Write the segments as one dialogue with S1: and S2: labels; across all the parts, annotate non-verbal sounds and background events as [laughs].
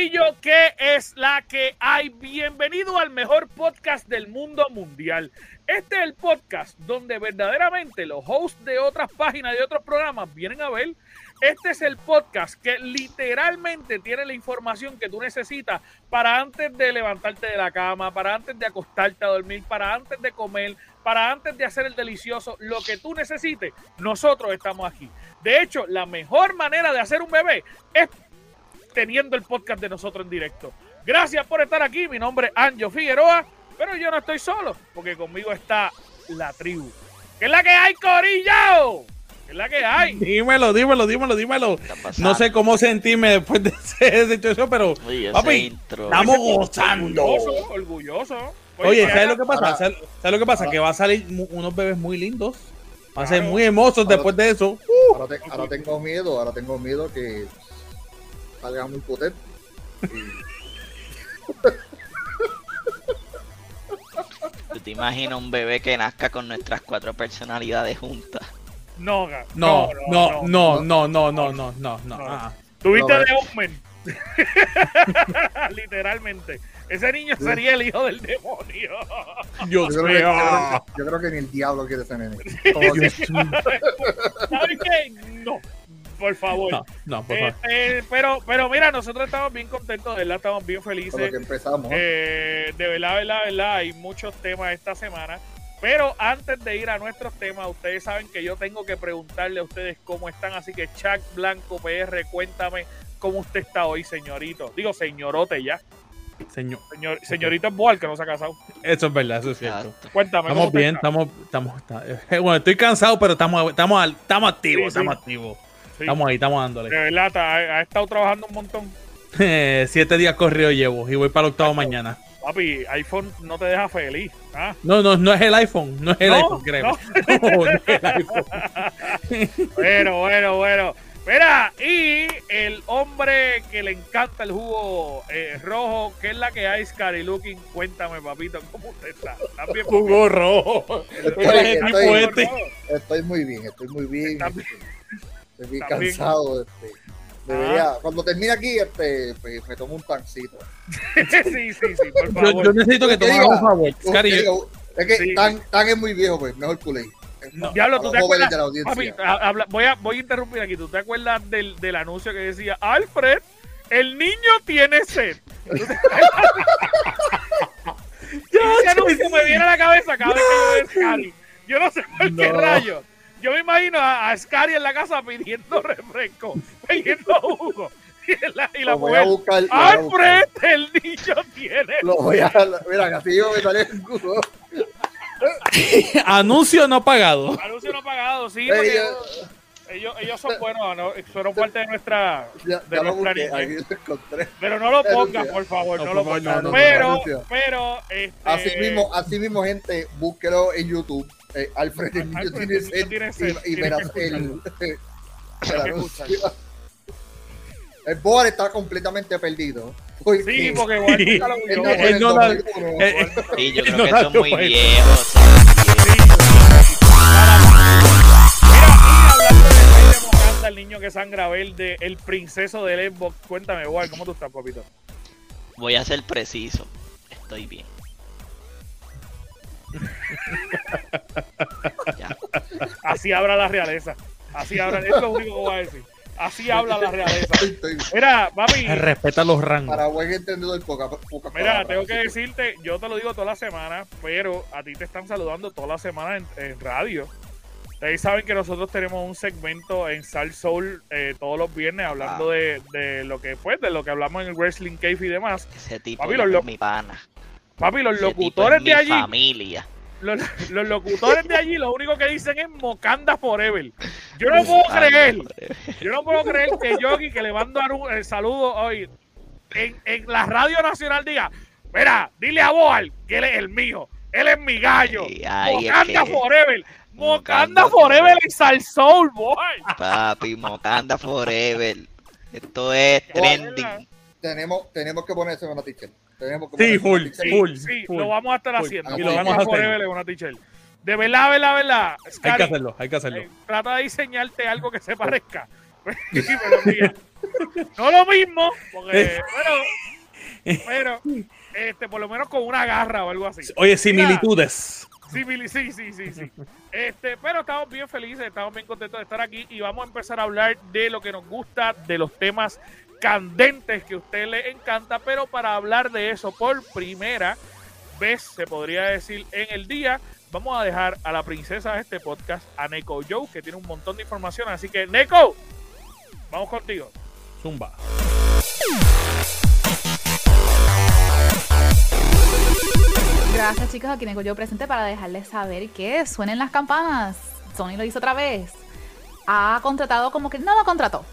S1: Corillo, ¿qué es la que hay? Bienvenido al mejor podcast del mundo mundial. Este es el podcast donde verdaderamente los hosts de otras páginas, de otros programas vienen a ver. Este es el podcast que literalmente tiene la información que tú necesitas para antes de levantarte de la cama, para antes de acostarte a dormir, para antes de comer, para antes de hacer el delicioso, lo que tú necesites, nosotros estamos aquí. De hecho, la mejor manera de hacer un bebé es teniendo el podcast de nosotros en directo. Gracias por estar aquí. Mi nombre es Anjo Figueroa, pero yo no estoy solo, porque conmigo está la tribu. ¿Qué es la que hay, Corillo? ¿Qué es la que hay? [laughs]
S2: Dímelo, dímelo, dímelo, dímelo. No sé cómo sentirme después de [laughs] ese situación, pero
S3: Oye, ese
S2: papi,
S3: intro.
S2: estamos gozando.
S1: Orgulloso, orgulloso.
S2: Oye,
S1: ¿qué
S2: ¿sabes lo que pasa?
S4: Ahora-
S2: ¿Sabes, sabes lo que pasa? Que va a salir unos bebés muy lindos. Va a ser
S1: Claro.
S2: muy hermosos
S4: Ahora-
S2: después de eso.
S4: Ahora, te- ahora tengo miedo, ahora tengo miedo que salga muy potente. Y-
S3: ¿Tú te imaginas un bebé que nazca con nuestras cuatro personalidades juntas?
S1: No,
S2: No, no, no, no, no, no, no, no, ah.
S1: Tuviste
S4: No,
S1: de Omen. Literalmente. Ese niño sería el hijo del demonio.
S2: Dios
S4: Yo creo, que,
S2: mío.
S4: yo creo que- yo creo que ni el diablo quiere que-
S1: ¿Sabes qué? No. Por favor.
S2: No, no, por favor.
S1: Este, pero, pero mira, nosotros estamos bien contentos, de verdad, estamos bien
S4: con lo
S1: felices.
S4: que empezamos.
S1: Eh, de verdad, verdad, verdad, hay muchos temas esta semana. Pero antes de ir a nuestros temas, ustedes saben que yo tengo que preguntarle a ustedes cómo están. Así que, Chuck Blanco PR, cuéntame cómo usted está hoy, señorito. Digo, señorote ya.
S2: Señor,
S1: Señor, señorito es Boal, que no se ha casado.
S2: eso es verdad, eso es cierto.
S1: Cuéntame. ¿cómo
S2: Estamos bien, estamos, estamos, eh, bueno, estoy cansado, pero estamos, estamos, al- estamos activos,
S1: Sí, sí.
S2: estamos activos.
S1: Sí,
S2: Estamos ahí, estamos
S1: De
S2: dándole.
S1: verdad, está- ha, ha estado trabajando un montón. [laughs]
S2: Siete días corrido llevo y voy para el octavo mañana.
S1: Papi, iPhone no te deja feliz. ¿ah?
S2: No, no, no es el iPhone, no es el
S1: No,
S2: iPhone, créeme. [laughs] No, no es el iPhone. [laughs]
S1: Bueno, bueno, bueno. Mira, y el hombre que le encanta el jugo eh, rojo, que es la que hay, Scary Looking. Cuéntame, papito, ¿cómo usted está? ¿Estás bien?
S2: Jugo rojo.
S4: Estoy,
S2: este.
S4: estoy muy bien, estoy muy bien. Estoy bien
S1: bien.
S4: cansado. Este, debería, cuando termine aquí, este, pues, me tomo un tancito. [laughs]
S1: sí, sí, sí, por
S2: Yo,
S1: favor.
S2: yo necesito que
S4: diga,
S2: un favor. Cari,
S4: digo, es que
S1: Sí.
S4: tan, tan es muy viejo, pues mejor culé.
S2: No.
S1: Diablo, ¿tú te acuerdas?
S4: de la audiencia.
S1: Papi, habla- voy, a, voy a interrumpir aquí. ¿Tú te acuerdas del, del anuncio que decía, Alfred, el niño tiene sed? [laughs] Ese anuncio me viene a la cabeza cada vez que yo veo. Yo no sé por qué
S4: No.
S1: rayo. Yo me imagino a, a Scary en la casa pidiendo [laughs] refresco, pidiendo jugo. Y la, y la
S4: Lo voy a
S1: mujer,
S4: buscar. lo voy a buscar.
S1: Alfred, el niño tiene
S4: Lo voy a. Mira, así yo me sale el culo. [laughs]
S2: anuncio no pagado.
S1: Anuncio no pagado, sí, porque ellos, ellos son buenos, ¿no? fueron parte de nuestra...
S4: Ya,
S1: De
S4: ya lo
S1: nuestra
S4: busqué,
S1: niñez.
S4: aquí lo encontré.
S1: Pero no lo pongas, por favor, no,
S2: No,
S1: lo pongas.
S2: no, no,
S1: pero, pero, este,
S4: Así mismo, así mismo, gente, búsquelo en YouTube. Eh, Alfred el niño
S1: Alfred,
S4: tiene sed.
S1: tiene sed.
S4: Y, y
S1: Tienes
S4: verás
S1: que
S4: el, [laughs] el Boar está completamente perdido. Porque
S1: Sí, porque igual [laughs] nunca lo vio.
S4: no fue en
S2: Él
S4: el
S2: no la-
S4: 2001.
S2: eh,
S3: Sí, yo [laughs] creo
S2: No
S3: que son muy viejos. son
S1: el niño que sangra verde, el princeso del Xbox, cuéntame, igual, ¿cómo tú estás, papito?
S3: Voy a ser preciso. Estoy bien. Ya.
S1: Así habla la realeza. Así habla, es lo único que voy a decir. Así habla la realeza. Mira, papi,
S2: Respeta los rangos.
S4: Para buen entendedor, poca, poca
S1: mira, tengo que decirte, yo te lo digo toda la semana, pero a ti te están saludando toda la semana en, en radio. Ustedes saben que nosotros tenemos un segmento en Sal Soul eh, todos los viernes hablando
S3: Ah.
S1: de, de lo que fue, de lo que hablamos en el Wrestling Cave y demás.
S3: Ese tipo
S1: Papi, los
S3: es mi pana.
S1: Papi, los locutores
S3: es
S1: de allí,
S3: familia.
S1: los, los locutores de allí, lo único que dicen es Mocanda Forever. Yo no puedo creer, yo no puedo creer que Yogi, que le mando un- el saludo hoy, en, en la radio nacional diga, mira, dile a Boal que él es el mío, él es mi gallo.
S3: Es
S1: Mocanda
S3: que-
S1: Forever. Mocanda
S3: Mocanda
S1: Forever
S3: Forever.
S1: y Salsoul, boy.
S3: Papi, Mocanda Forever. Esto es trending.
S4: Tenemos, tenemos que ponerse una t-shirt. Tenemos
S2: Sí, full.
S1: Sí,
S2: full,
S1: sí,
S2: full,
S1: lo vamos a estar
S2: full.
S1: haciendo.
S4: Y
S2: lo vamos a hacer.
S1: Una. De verdad, verdad, verdad.
S2: Hay que hacerlo, hay que hacerlo.
S1: eh, trata de diseñarte algo que se parezca. Sí, [laughs] pero mira, no lo mismo, porque, pero, pero, este, por lo menos con una garra o algo así.
S2: Oye, similitudes.
S1: Sí, sí, sí, sí, sí. Este, pero estamos bien felices, estamos bien contentos de estar aquí y vamos a empezar a hablar de lo que nos gusta, de los temas candentes que a usted le encanta, pero para hablar de eso por primera vez, se podría decir, en el día, vamos a dejar a la princesa de este podcast, a Neko Joe, que tiene un montón de información, así que Neko, vamos contigo.
S2: Zumba.
S5: Gracias chicos, aquí vengo yo presente para dejarles saber que suenen las campanas. Sony lo hizo otra vez. Ha contratado como que no lo contrató.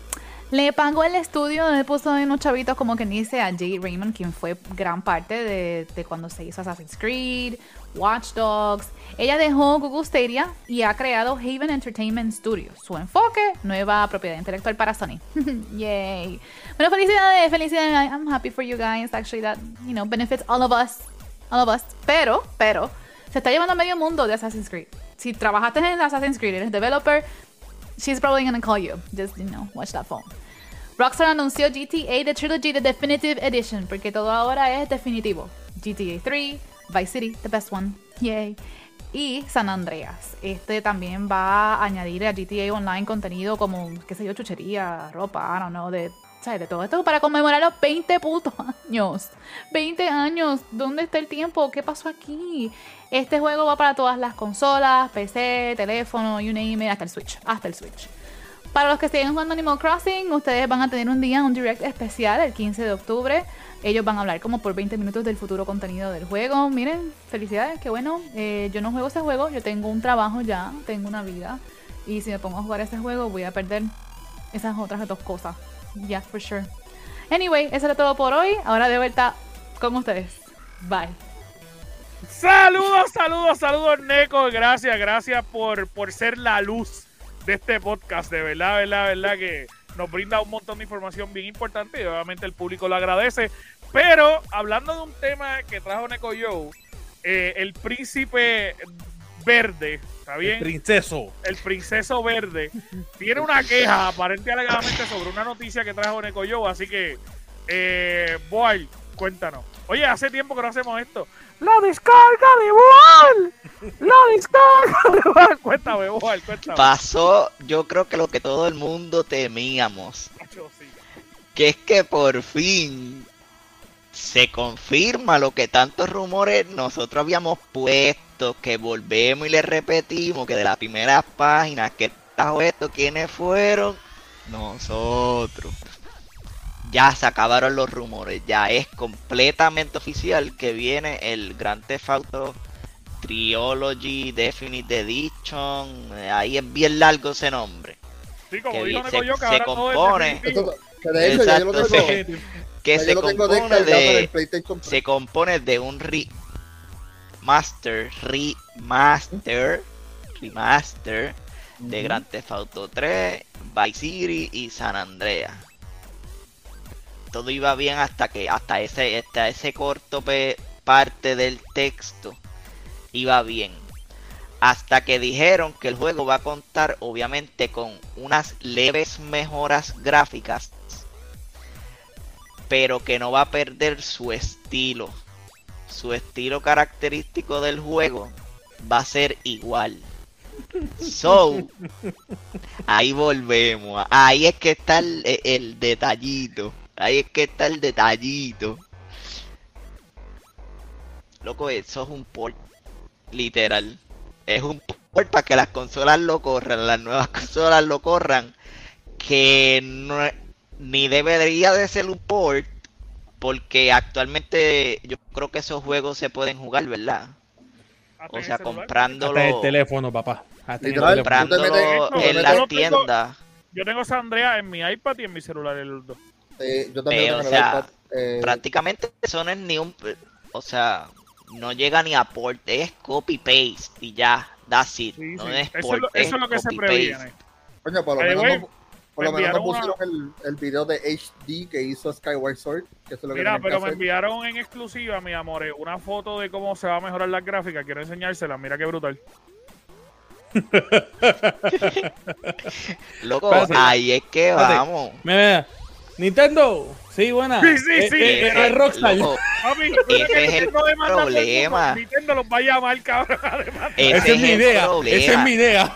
S5: Le pagó el estudio, le puso en unos chavitos como que dice a Jay Raymond, quien fue gran parte de, cuando se hizo Assassin's Creed, Watch Dogs. Ella dejó Google Stadia y ha creado Haven Entertainment Studios. Su enfoque, nueva propiedad intelectual para Sony. [laughs] Yay. Bueno, felicidades, felicidades. I'm happy for you guys. Actually, that, you know, benefits all of us. All of us. Pero, pero, se está llevando a medio mundo de Assassin's Creed. Si trabajaste en Assassin's Creed, eres developer, she's probably gonna call you. Just, you know, watch that phone. Rockstar anunció GTA The Trilogy The Definitive Edition, porque todo ahora es definitivo. GTA 3, Vice City, the best one. Yay. Y San Andreas. Este también va a añadir a GTA Online contenido como, qué sé yo, chuchería, ropa, I don't know, de, ¿sabes? de todo esto para conmemorar los 20 putos años. 20 años. ¿Dónde está el tiempo? ¿Qué pasó aquí? Este juego va para todas las consolas, PC, teléfono, you name it, hasta el Switch. Hasta el Switch. Para los que siguen jugando Animal Crossing, ustedes van a tener un día, un direct especial el 15 de octubre. Ellos van a hablar como por 20 minutos del futuro contenido del juego. Miren, felicidades, qué bueno. Eh, yo no juego ese juego, yo tengo un trabajo ya, tengo una vida. Y si me pongo a jugar ese juego, voy a perder esas otras dos cosas. Yeah, for sure. Anyway, eso era todo por hoy. Ahora de vuelta con ustedes. Bye.
S1: Saludos, saludos, saludos, Neko. Gracias, gracias por, por ser la luz de este podcast. De verdad, verdad, verdad que nos brinda un montón de información bien importante y obviamente el público lo agradece. Pero hablando de un tema que trajo Neko Joe, eh, el príncipe verde, ¿está bien?
S2: Princeso.
S1: el princeso verde tiene una queja aparente y alegadamente sobre una noticia que trajo Neko Joe, así que eh, Boy, cuéntanos. Oye, hace tiempo que no hacemos esto. La descarga de Boal. La descarga de Boal. [laughs] Cuéntame, Boal, cuéntame.
S3: Pasó, yo creo que lo que todo el mundo temíamos. Que es que por fin se confirma lo que tantos rumores nosotros habíamos puesto, que volvemos y le repetimos que de las primeras páginas que trajo esto, ¿quiénes fueron? Nosotros. Ya se acabaron los rumores, ya es completamente oficial que viene el Grand Theft Auto Trilogy Definite Edition, ahí es bien largo ese nombre.
S1: Sí, como
S3: Que
S1: dijo
S3: se- se
S1: ahora todo es
S3: compone.
S1: definitivo.
S4: Esto- que de hecho, ya yo lo
S3: Exacto,
S4: tengo,
S3: sí. Que se compone de se compone de un remaster, remaster, remaster de Grand Theft Auto 3, Vice City y San Andreas. Todo iba bien hasta que hasta ese hasta ese corto parte del texto iba bien. Hasta que dijeron que el juego va a contar obviamente con unas leves mejoras gráficas, pero que no va a perder su estilo. Su estilo característico del juego va a ser igual. So, ahí volvemos. Ahí es que está el, el detallito. Ahí es que está el detallito. Loco, eso es un port. Literal. Es un port para que las consolas lo corran. Las nuevas [laughs] consolas lo corran. Que no, ni debería de ser un port. porque actualmente yo creo que esos juegos se pueden jugar, ¿verdad?
S1: Hasta
S3: O
S1: en
S3: sea, comprándolo,
S2: Hasta el teléfono, papá. Hasta el
S3: comprándolo en
S1: yo
S3: la tienda.
S1: Yo tengo San Andrea en mi iPad y en mi celular, el dos.
S4: Eh, yo también
S3: Eh, o sea,
S4: iPad. Eh,
S3: Prácticamente eso no es ni un, o sea, no llega ni a port, es copy paste y ya, that's it.
S1: Sí,
S3: no
S1: sí.
S3: es
S1: Eso, es lo, eso es lo que se previene.
S4: coño, por lo menos, no, por lo
S1: me
S4: menos no
S1: enviaron
S4: pusieron el, el video de HD que hizo Skyward Sword. Que es lo
S1: Mira,
S4: que
S1: pero me enviaron en exclusiva, mi amor, una foto de cómo se va a mejorar la gráfica. Quiero enseñársela. Mira qué brutal. [laughs]
S3: Loco,
S2: Espérate.
S3: ahí es que vamos.
S2: Mira, mira. Nintendo. Sí, buena.
S1: Sí, sí,
S2: Eh,
S1: sí.
S2: eh, eh,
S3: Eh,
S2: es Rockstar.
S3: loco,
S1: Papi,
S3: Ese es el problema.
S1: Nintendo los va a llamar, cabrón.
S2: Esa es mi idea. Esa es mi idea.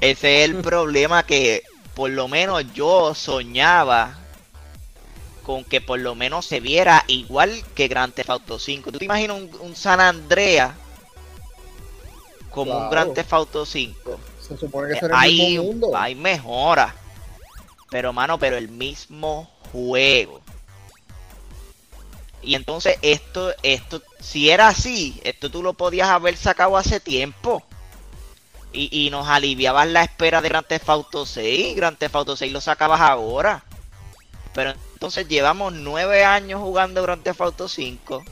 S3: Ese es el problema que por lo menos yo soñaba con que por lo menos se viera igual que Grand Theft Auto 5. ¿Tú te imaginas un, un San Andrea como un. Grand Theft Auto 5?
S4: Se supone que
S3: Eh,
S4: será el
S3: hay,
S4: mismo mundo.
S3: hay mejora. Pero, mano, pero el mismo juego. Y entonces esto, esto, si era así, esto tú lo podías haber sacado hace tiempo. Y, y nos aliviabas la espera de Grand Theft Auto 6. Grand Theft Auto 6 lo sacabas ahora. Pero entonces llevamos nueve años jugando Grand Theft Auto 5.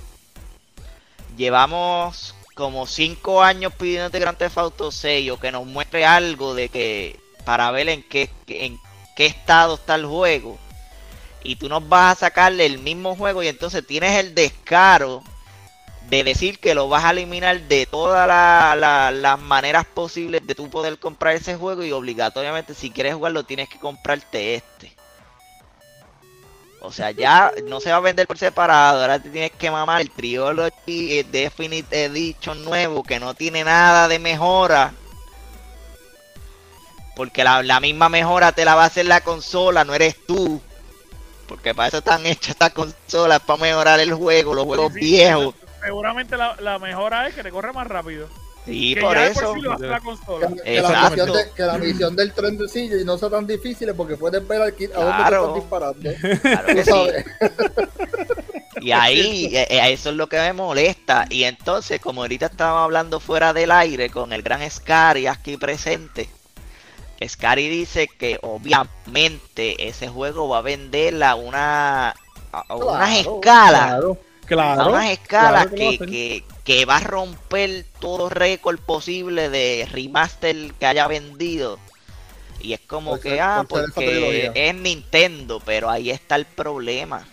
S3: Llevamos como cinco años pidiéndote Grand Theft Auto 6 o que nos muestre algo de que para ver en qué, en qué estado está el juego. Y tú nos vas a sacarle el mismo juego y entonces tienes el descaro de decir que lo vas a eliminar de todas la- la- las maneras posibles de tú poder comprar ese juego y obligatoriamente si quieres jugarlo tienes que comprarte este. O sea, ya no se va a vender por separado, ahora te tienes que mamar el Trilogy eh, Definite Edition nuevo que no tiene nada de mejora. Porque la, la misma mejora te la va a hacer la consola, no eres tú. Porque para eso están hechas estas consolas, para mejorar el juego, los juegos viejos.
S1: Seguramente la, la mejora es que te corre más rápido.
S3: Sí,
S1: que
S3: por
S1: ya
S3: eso.
S1: por sí lo hace la consola.
S4: Que, que la misión de- que la misión del tren de silla y no sea tan difícil porque puedes ver aquí a dónde
S3: Claro.
S4: te estás disparando.
S3: Claro [laughs] que sí. Y ahí, eh, eh, eso es lo que me molesta. Y entonces, como ahorita estábamos hablando fuera del aire con el gran Scary aquí presente, Scary dice que obviamente ese juego va a vender a una a a unas
S4: Claro,
S3: escalas,
S2: Claro.
S3: a unas escalas
S2: claro que
S3: que,
S2: hacen.
S3: que, que va a romper todo récord posible de remaster que haya vendido. Y es como
S4: Por
S3: que,
S4: ser-
S3: ah,
S4: por
S3: porque es Nintendo, pero ahí está el problema.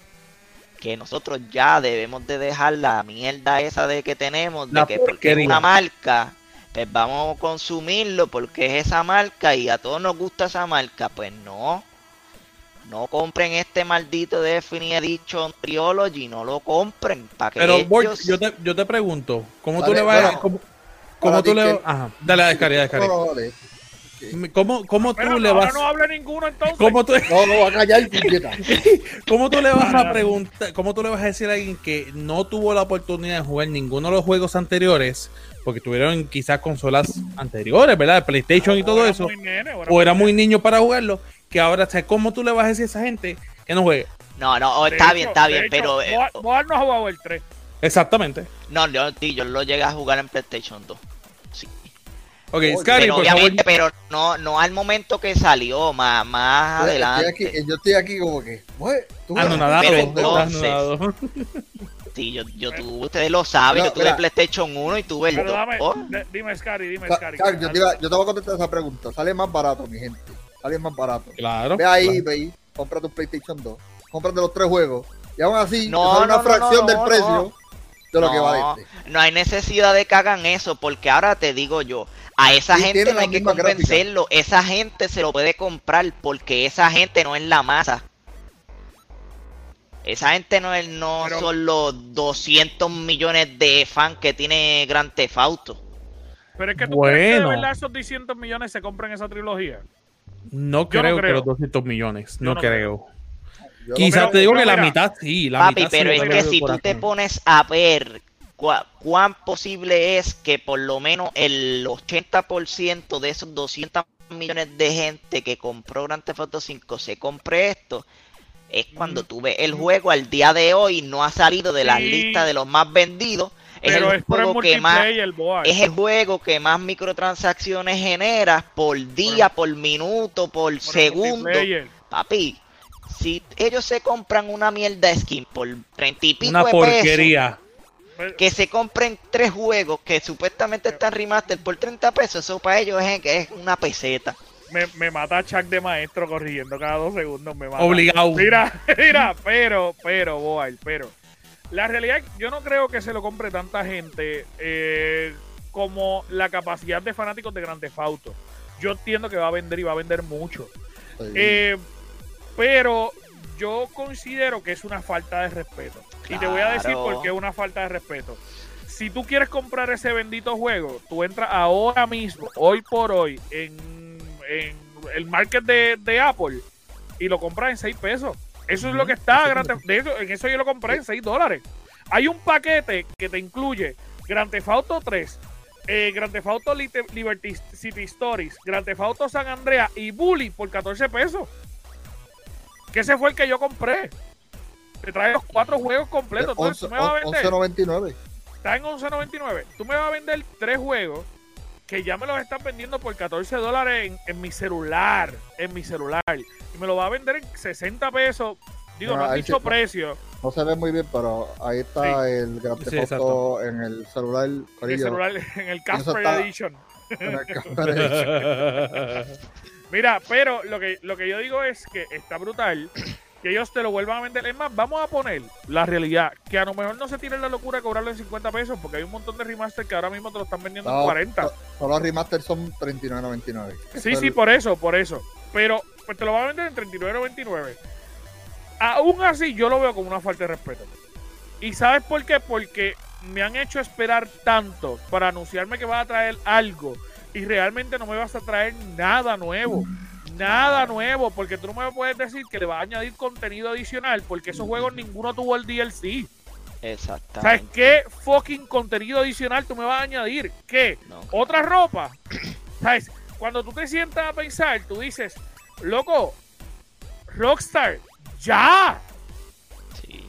S3: Que nosotros ya debemos de dejar la mierda esa de que tenemos, de
S2: La
S3: que porque es una marca, pues vamos a consumirlo porque es esa marca y a todos nos gusta esa marca. Pues no. No compren este maldito Definite Edition Trilogy, no lo compren. Para que
S2: Pero, Borg,
S3: ellos-
S2: yo te, yo te pregunto, ¿cómo tú
S4: Dale,
S2: le vas a...
S4: bueno,
S2: ¿Cómo,
S4: para
S2: cómo tú le
S4: que-
S2: Ajá, dale a descargar, descargar.
S4: No, no, dale.
S2: ¿Cómo, cómo tú le vas...
S1: no hable ninguno entonces.
S2: ¿Cómo tú,
S4: No, no, va a callar. [laughs]
S2: ¿Cómo tú le vas a preguntar, cómo tú le vas a decir a alguien que no tuvo la oportunidad de jugar ninguno de los juegos anteriores, porque tuvieron quizás consolas anteriores, ¿verdad? PlayStation y todo eso,
S1: muy nene,
S2: o era
S1: muy
S2: muy niño para jugarlo, que ahora, o sea, ¿cómo tú le vas a decir a esa gente que no juegue?
S3: No, no, oh, está
S1: hecho-
S3: bien, está bien,
S1: hecho,
S3: pero... eh,
S1: no ha jugado el 3.
S2: Exactamente.
S3: no, yo, yo lo llegué a jugar en PlayStation 2. Sí.
S2: Ok,
S4: Oye,
S2: Scary,
S3: pero
S2: por favor.
S3: obviamente, pero no, no al momento que salió, más, más adelante.
S4: aquí, yo estoy aquí como que, "Güey, tú
S2: Anonadado,
S3: Pero entonces-
S2: anonadado.
S3: Sí, yo, yo tuve, ustedes lo saben,
S4: Mira,
S3: yo tuve
S4: mira.
S3: el PlayStation 1 y tuve el
S1: Pero
S3: 2.
S1: dame, de- dime, Scary, dime, Scary.
S4: Yo, te iba- yo te voy a contestar esa pregunta. Sale más barato, mi gente. Sale más barato.
S2: Claro.
S4: Ve ahí,
S2: claro.
S4: ve ahí, compra tu PlayStation 2. Cómprate los tres juegos. Y aún así,
S3: No,
S4: una
S3: no, no,
S4: fracción
S3: no,
S4: del
S3: no,
S4: precio
S3: no.
S4: de lo que vale este.
S3: no hay necesidad de que hagan eso, porque ahora te digo yo, a esa gente no hay que
S4: gráfica.
S3: convencerlo, esa gente se lo puede comprar, porque esa gente no es la masa. Esa gente no, es, no
S1: Pero-
S3: son los 200 millones de fans que tiene Grand Theft Auto.
S1: Pero es que tú crees que de
S2: Bueno.
S1: verdad esos 200 millones se compran esa trilogía.
S2: No
S1: Yo no
S2: creo que
S1: creo.
S2: los 200 millones. No,
S1: no
S2: creo.
S4: Yo
S2: Quizás te digo que la mitad sí. La
S3: Papi,
S2: mitad
S3: pero es
S2: creo
S3: que si tú te pones a ver cua- cuán posible es que por lo menos el 80% de esos 200 millones de gente que compró Grand Theft Auto 5 se compre esto, es cuando
S1: Mm.
S3: tú ves el juego al día de hoy no ha salido de las
S1: Sí.
S3: listas de los más vendidos. Es
S1: Pero
S3: el
S1: es por el
S3: juego que más
S1: boy.
S3: es el juego que más microtransacciones genera por día, por minuto, por, segundo. Papi, si ellos se compran una mierda skin por treinta y pico
S2: Una
S3: de pesos,
S2: porquería.
S3: que se compren tres juegos que supuestamente están remaster por 30 pesos, eso para ellos es, que es una peseta.
S1: Me, me mata Chuck de maestro corrigiendo cada dos segundos. Me mata.
S2: Obligado.
S1: Mira, [laughs] mira, pero, pero, Boal, pero. La realidad, yo no creo que se lo compre tanta gente eh, como la capacidad de fanáticos de Grand Theft Auto. Yo entiendo que va a vender y va a vender mucho. Eh, pero yo considero que es una falta de respeto. Y te voy a decir por qué es una falta de respeto. Si tú quieres comprar ese bendito juego, tú entras ahora mismo, hoy por hoy, en, en el market de, de Apple y lo compras en 6 pesos. Eso es lo que está. Grand de eso- en eso yo lo compré en 6 dólares. Hay un paquete que te incluye Grand Theft Auto 3, eh, Grand Theft Auto Liberty City Stories, Grand Theft Auto San Andreas y Bully por 14 pesos. Que ese fue el que yo compré. Te trae los cuatro juegos completos. Entonces, tú me vas a vender.
S4: 11.99.
S1: Está en 11.99. Tú me vas a vender tres juegos que ya me los están vendiendo por 14 dólares en, en mi celular. En mi celular. Y me lo va a vender en 60 pesos. Digo,
S4: No,
S1: no, han
S4: ahí
S1: dicho
S4: sí.
S1: precio.
S4: No se ve muy bien, pero ahí está el Grand
S2: Sí,
S4: Theft Auto en el celular. [laughs]
S1: En el celular, en el Casper Edition.
S4: en el [laughs] Casper.
S1: Mira, pero lo que, lo que yo digo es que está brutal que ellos te lo vuelvan a vender. Es más, vamos a poner la realidad, que a lo mejor no se tiren la locura de cobrarlo en 50 pesos, porque hay un montón de remaster que ahora mismo te lo están vendiendo en
S4: No,
S1: 40.
S4: to- Todos los remasters son 39.99.
S1: Sí, sí, por eso, por eso. Pero pues te lo van a vender en 39.99. Aún así, yo lo veo como una falta de respeto. ¿Y sabes por qué? Porque me han hecho esperar tanto para anunciarme que vas a traer algo y realmente no me vas a traer nada nuevo. Nada nuevo, porque tú no me puedes decir que le vas a añadir contenido adicional, porque esos juegos ninguno tuvo el DLC. ¿Sabes
S3: Exactamente.
S1: qué fucking contenido adicional tú me vas a añadir? ¿Qué?
S3: No.
S1: otra ropa. [clears throat] ¿Sabes? Cuando tú te sientas a pensar, tú dices, loco, Rockstar, ya.
S3: Sí.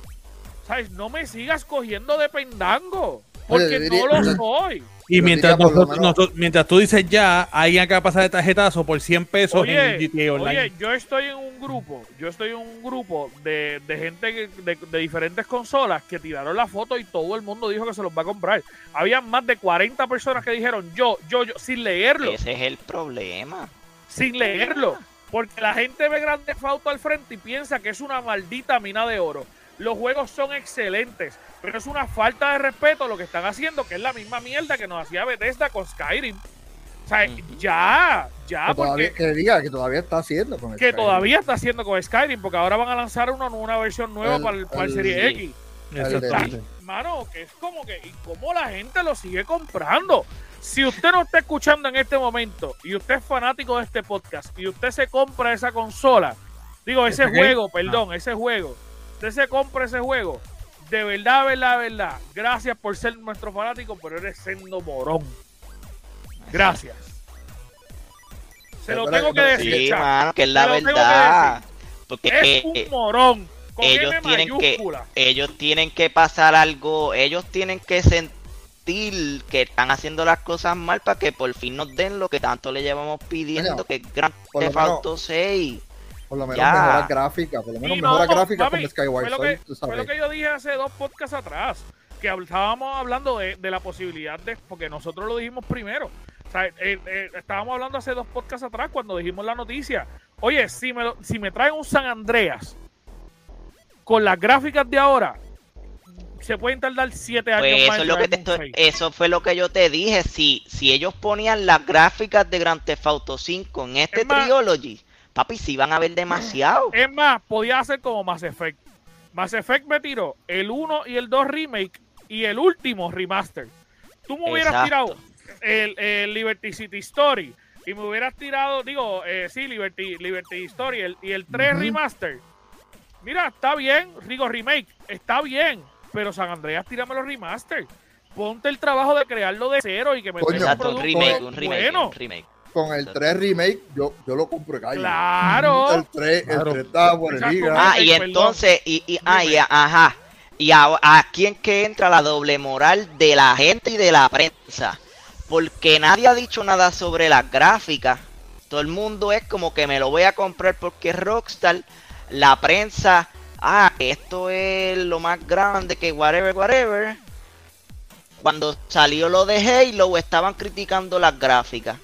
S1: ¿Sabes? No me sigas cogiendo de pendango. Porque
S4: Oye, diría-
S1: no lo soy.
S2: Y mientras, nosotros- nosotros- mientras tú dices ya, alguien acaba de pasar de tarjetazo por 100 pesos en
S1: Oye,
S2: GTA Online.
S1: oye, yo estoy en un grupo, yo estoy en un grupo de, de gente que- de, de diferentes consolas que tiraron la foto y todo el mundo dijo que se los va a comprar. Había más de 40 personas que dijeron yo, yo, yo, sin leerlo.
S3: Ese es el problema.
S1: sin leerlo. Porque la gente ve Grande Auto al frente y piensa que es una maldita mina de oro. Los juegos son excelentes, pero es una falta de respeto lo que están haciendo, que es la misma mierda que nos hacía Bethesda con Skyrim. O sea, ya, ya,
S4: que, todavía,
S1: porque
S4: que diga que todavía está haciendo con el
S1: que
S4: Skyrim.
S1: todavía está haciendo con Skyrim, porque ahora van a lanzar una, una versión nueva
S4: El-
S1: para el, para el
S4: el-
S1: Serie. X.
S2: Exactamente.
S1: Mano, que es como que, ¿y cómo la gente lo sigue comprando? Si usted no está escuchando en este momento y usted es fanático de este podcast y usted se compra esa consola, digo, ese
S2: ¿Ese
S1: juego, perdón, ese juego, usted se compra ese juego, de verdad, verdad, verdad, gracias por ser nuestro fanático, pero eres siendo morón. Gracias. Se lo tengo que decir,
S3: Sí, mano, que es la verdad. Porque
S1: Es
S3: eh,
S1: un morón. Con
S3: ellos
S1: M
S3: tienen que- ellos tienen que pasar algo, ellos tienen que sentir que están haciendo las cosas mal para que por fin nos den lo que tanto le llevamos pidiendo, que es Grand Theft
S4: menos-
S3: Auto 6.
S4: Por lo menos
S3: Ya.
S4: mejora gráfica, por lo menos
S1: Sí,
S4: mejora
S1: no,
S4: gráfica
S1: papi,
S4: con Skyward
S1: fue lo,
S4: Sword,
S1: que,
S4: tú
S1: fue lo
S4: sabes.
S1: que yo dije hace dos podcasts atrás, que estábamos hablando de, de la posibilidad de, porque nosotros lo dijimos primero, o sea, eh, eh, estábamos hablando hace dos podcasts atrás cuando dijimos la noticia, oye, si me, lo- si me traen un San Andreas con las gráficas de ahora, se pueden tardar siete años
S3: Pues
S1: más
S3: eso,
S1: en
S3: es lo que
S1: traerme
S3: te
S1: un
S3: estoy-
S1: seis.
S3: eso fue lo que yo te dije. Si, si ellos ponían las gráficas de Grand Theft Auto 5 en este
S1: Es más-
S3: Trilogy, papi, si van a ver demasiado. [laughs]
S1: Es más, podía hacer como Mass Effect. Mass Effect me tiró el 1 y el 2 remake y el último remaster. Tú me hubieras
S3: Exacto.
S1: tirado el, el Liberty City Story y me hubieras tirado, digo, eh, sí, Liberty, Liberty Story el- y el 3
S4: Ujú.
S1: remaster. Mira, está bien, Rigo Remake, está bien, pero San Andreas, tírame los remaster. Ponte el trabajo de crearlo de cero y que me
S4: Coño,
S1: un producto
S3: remake, un remake,
S1: bueno.
S3: un remake.
S4: Con el 3 remake, yo, yo lo compro calle.
S1: Claro.
S4: El 3,
S2: Claro.
S4: el 3 estaba por el
S1: Exacto.
S4: liga.
S3: Ah, y entonces, y, y, ah, y,
S1: Dime.
S3: ajá. Y a- aquí en que entra la doble moral de la gente y de la prensa. Porque nadie ha dicho nada sobre las gráficas. Todo el mundo es como que me lo voy a comprar porque es Rockstar. La prensa, ah, esto es lo más grande que whatever, whatever. Cuando salió lo de Halo, estaban criticando las gráficas.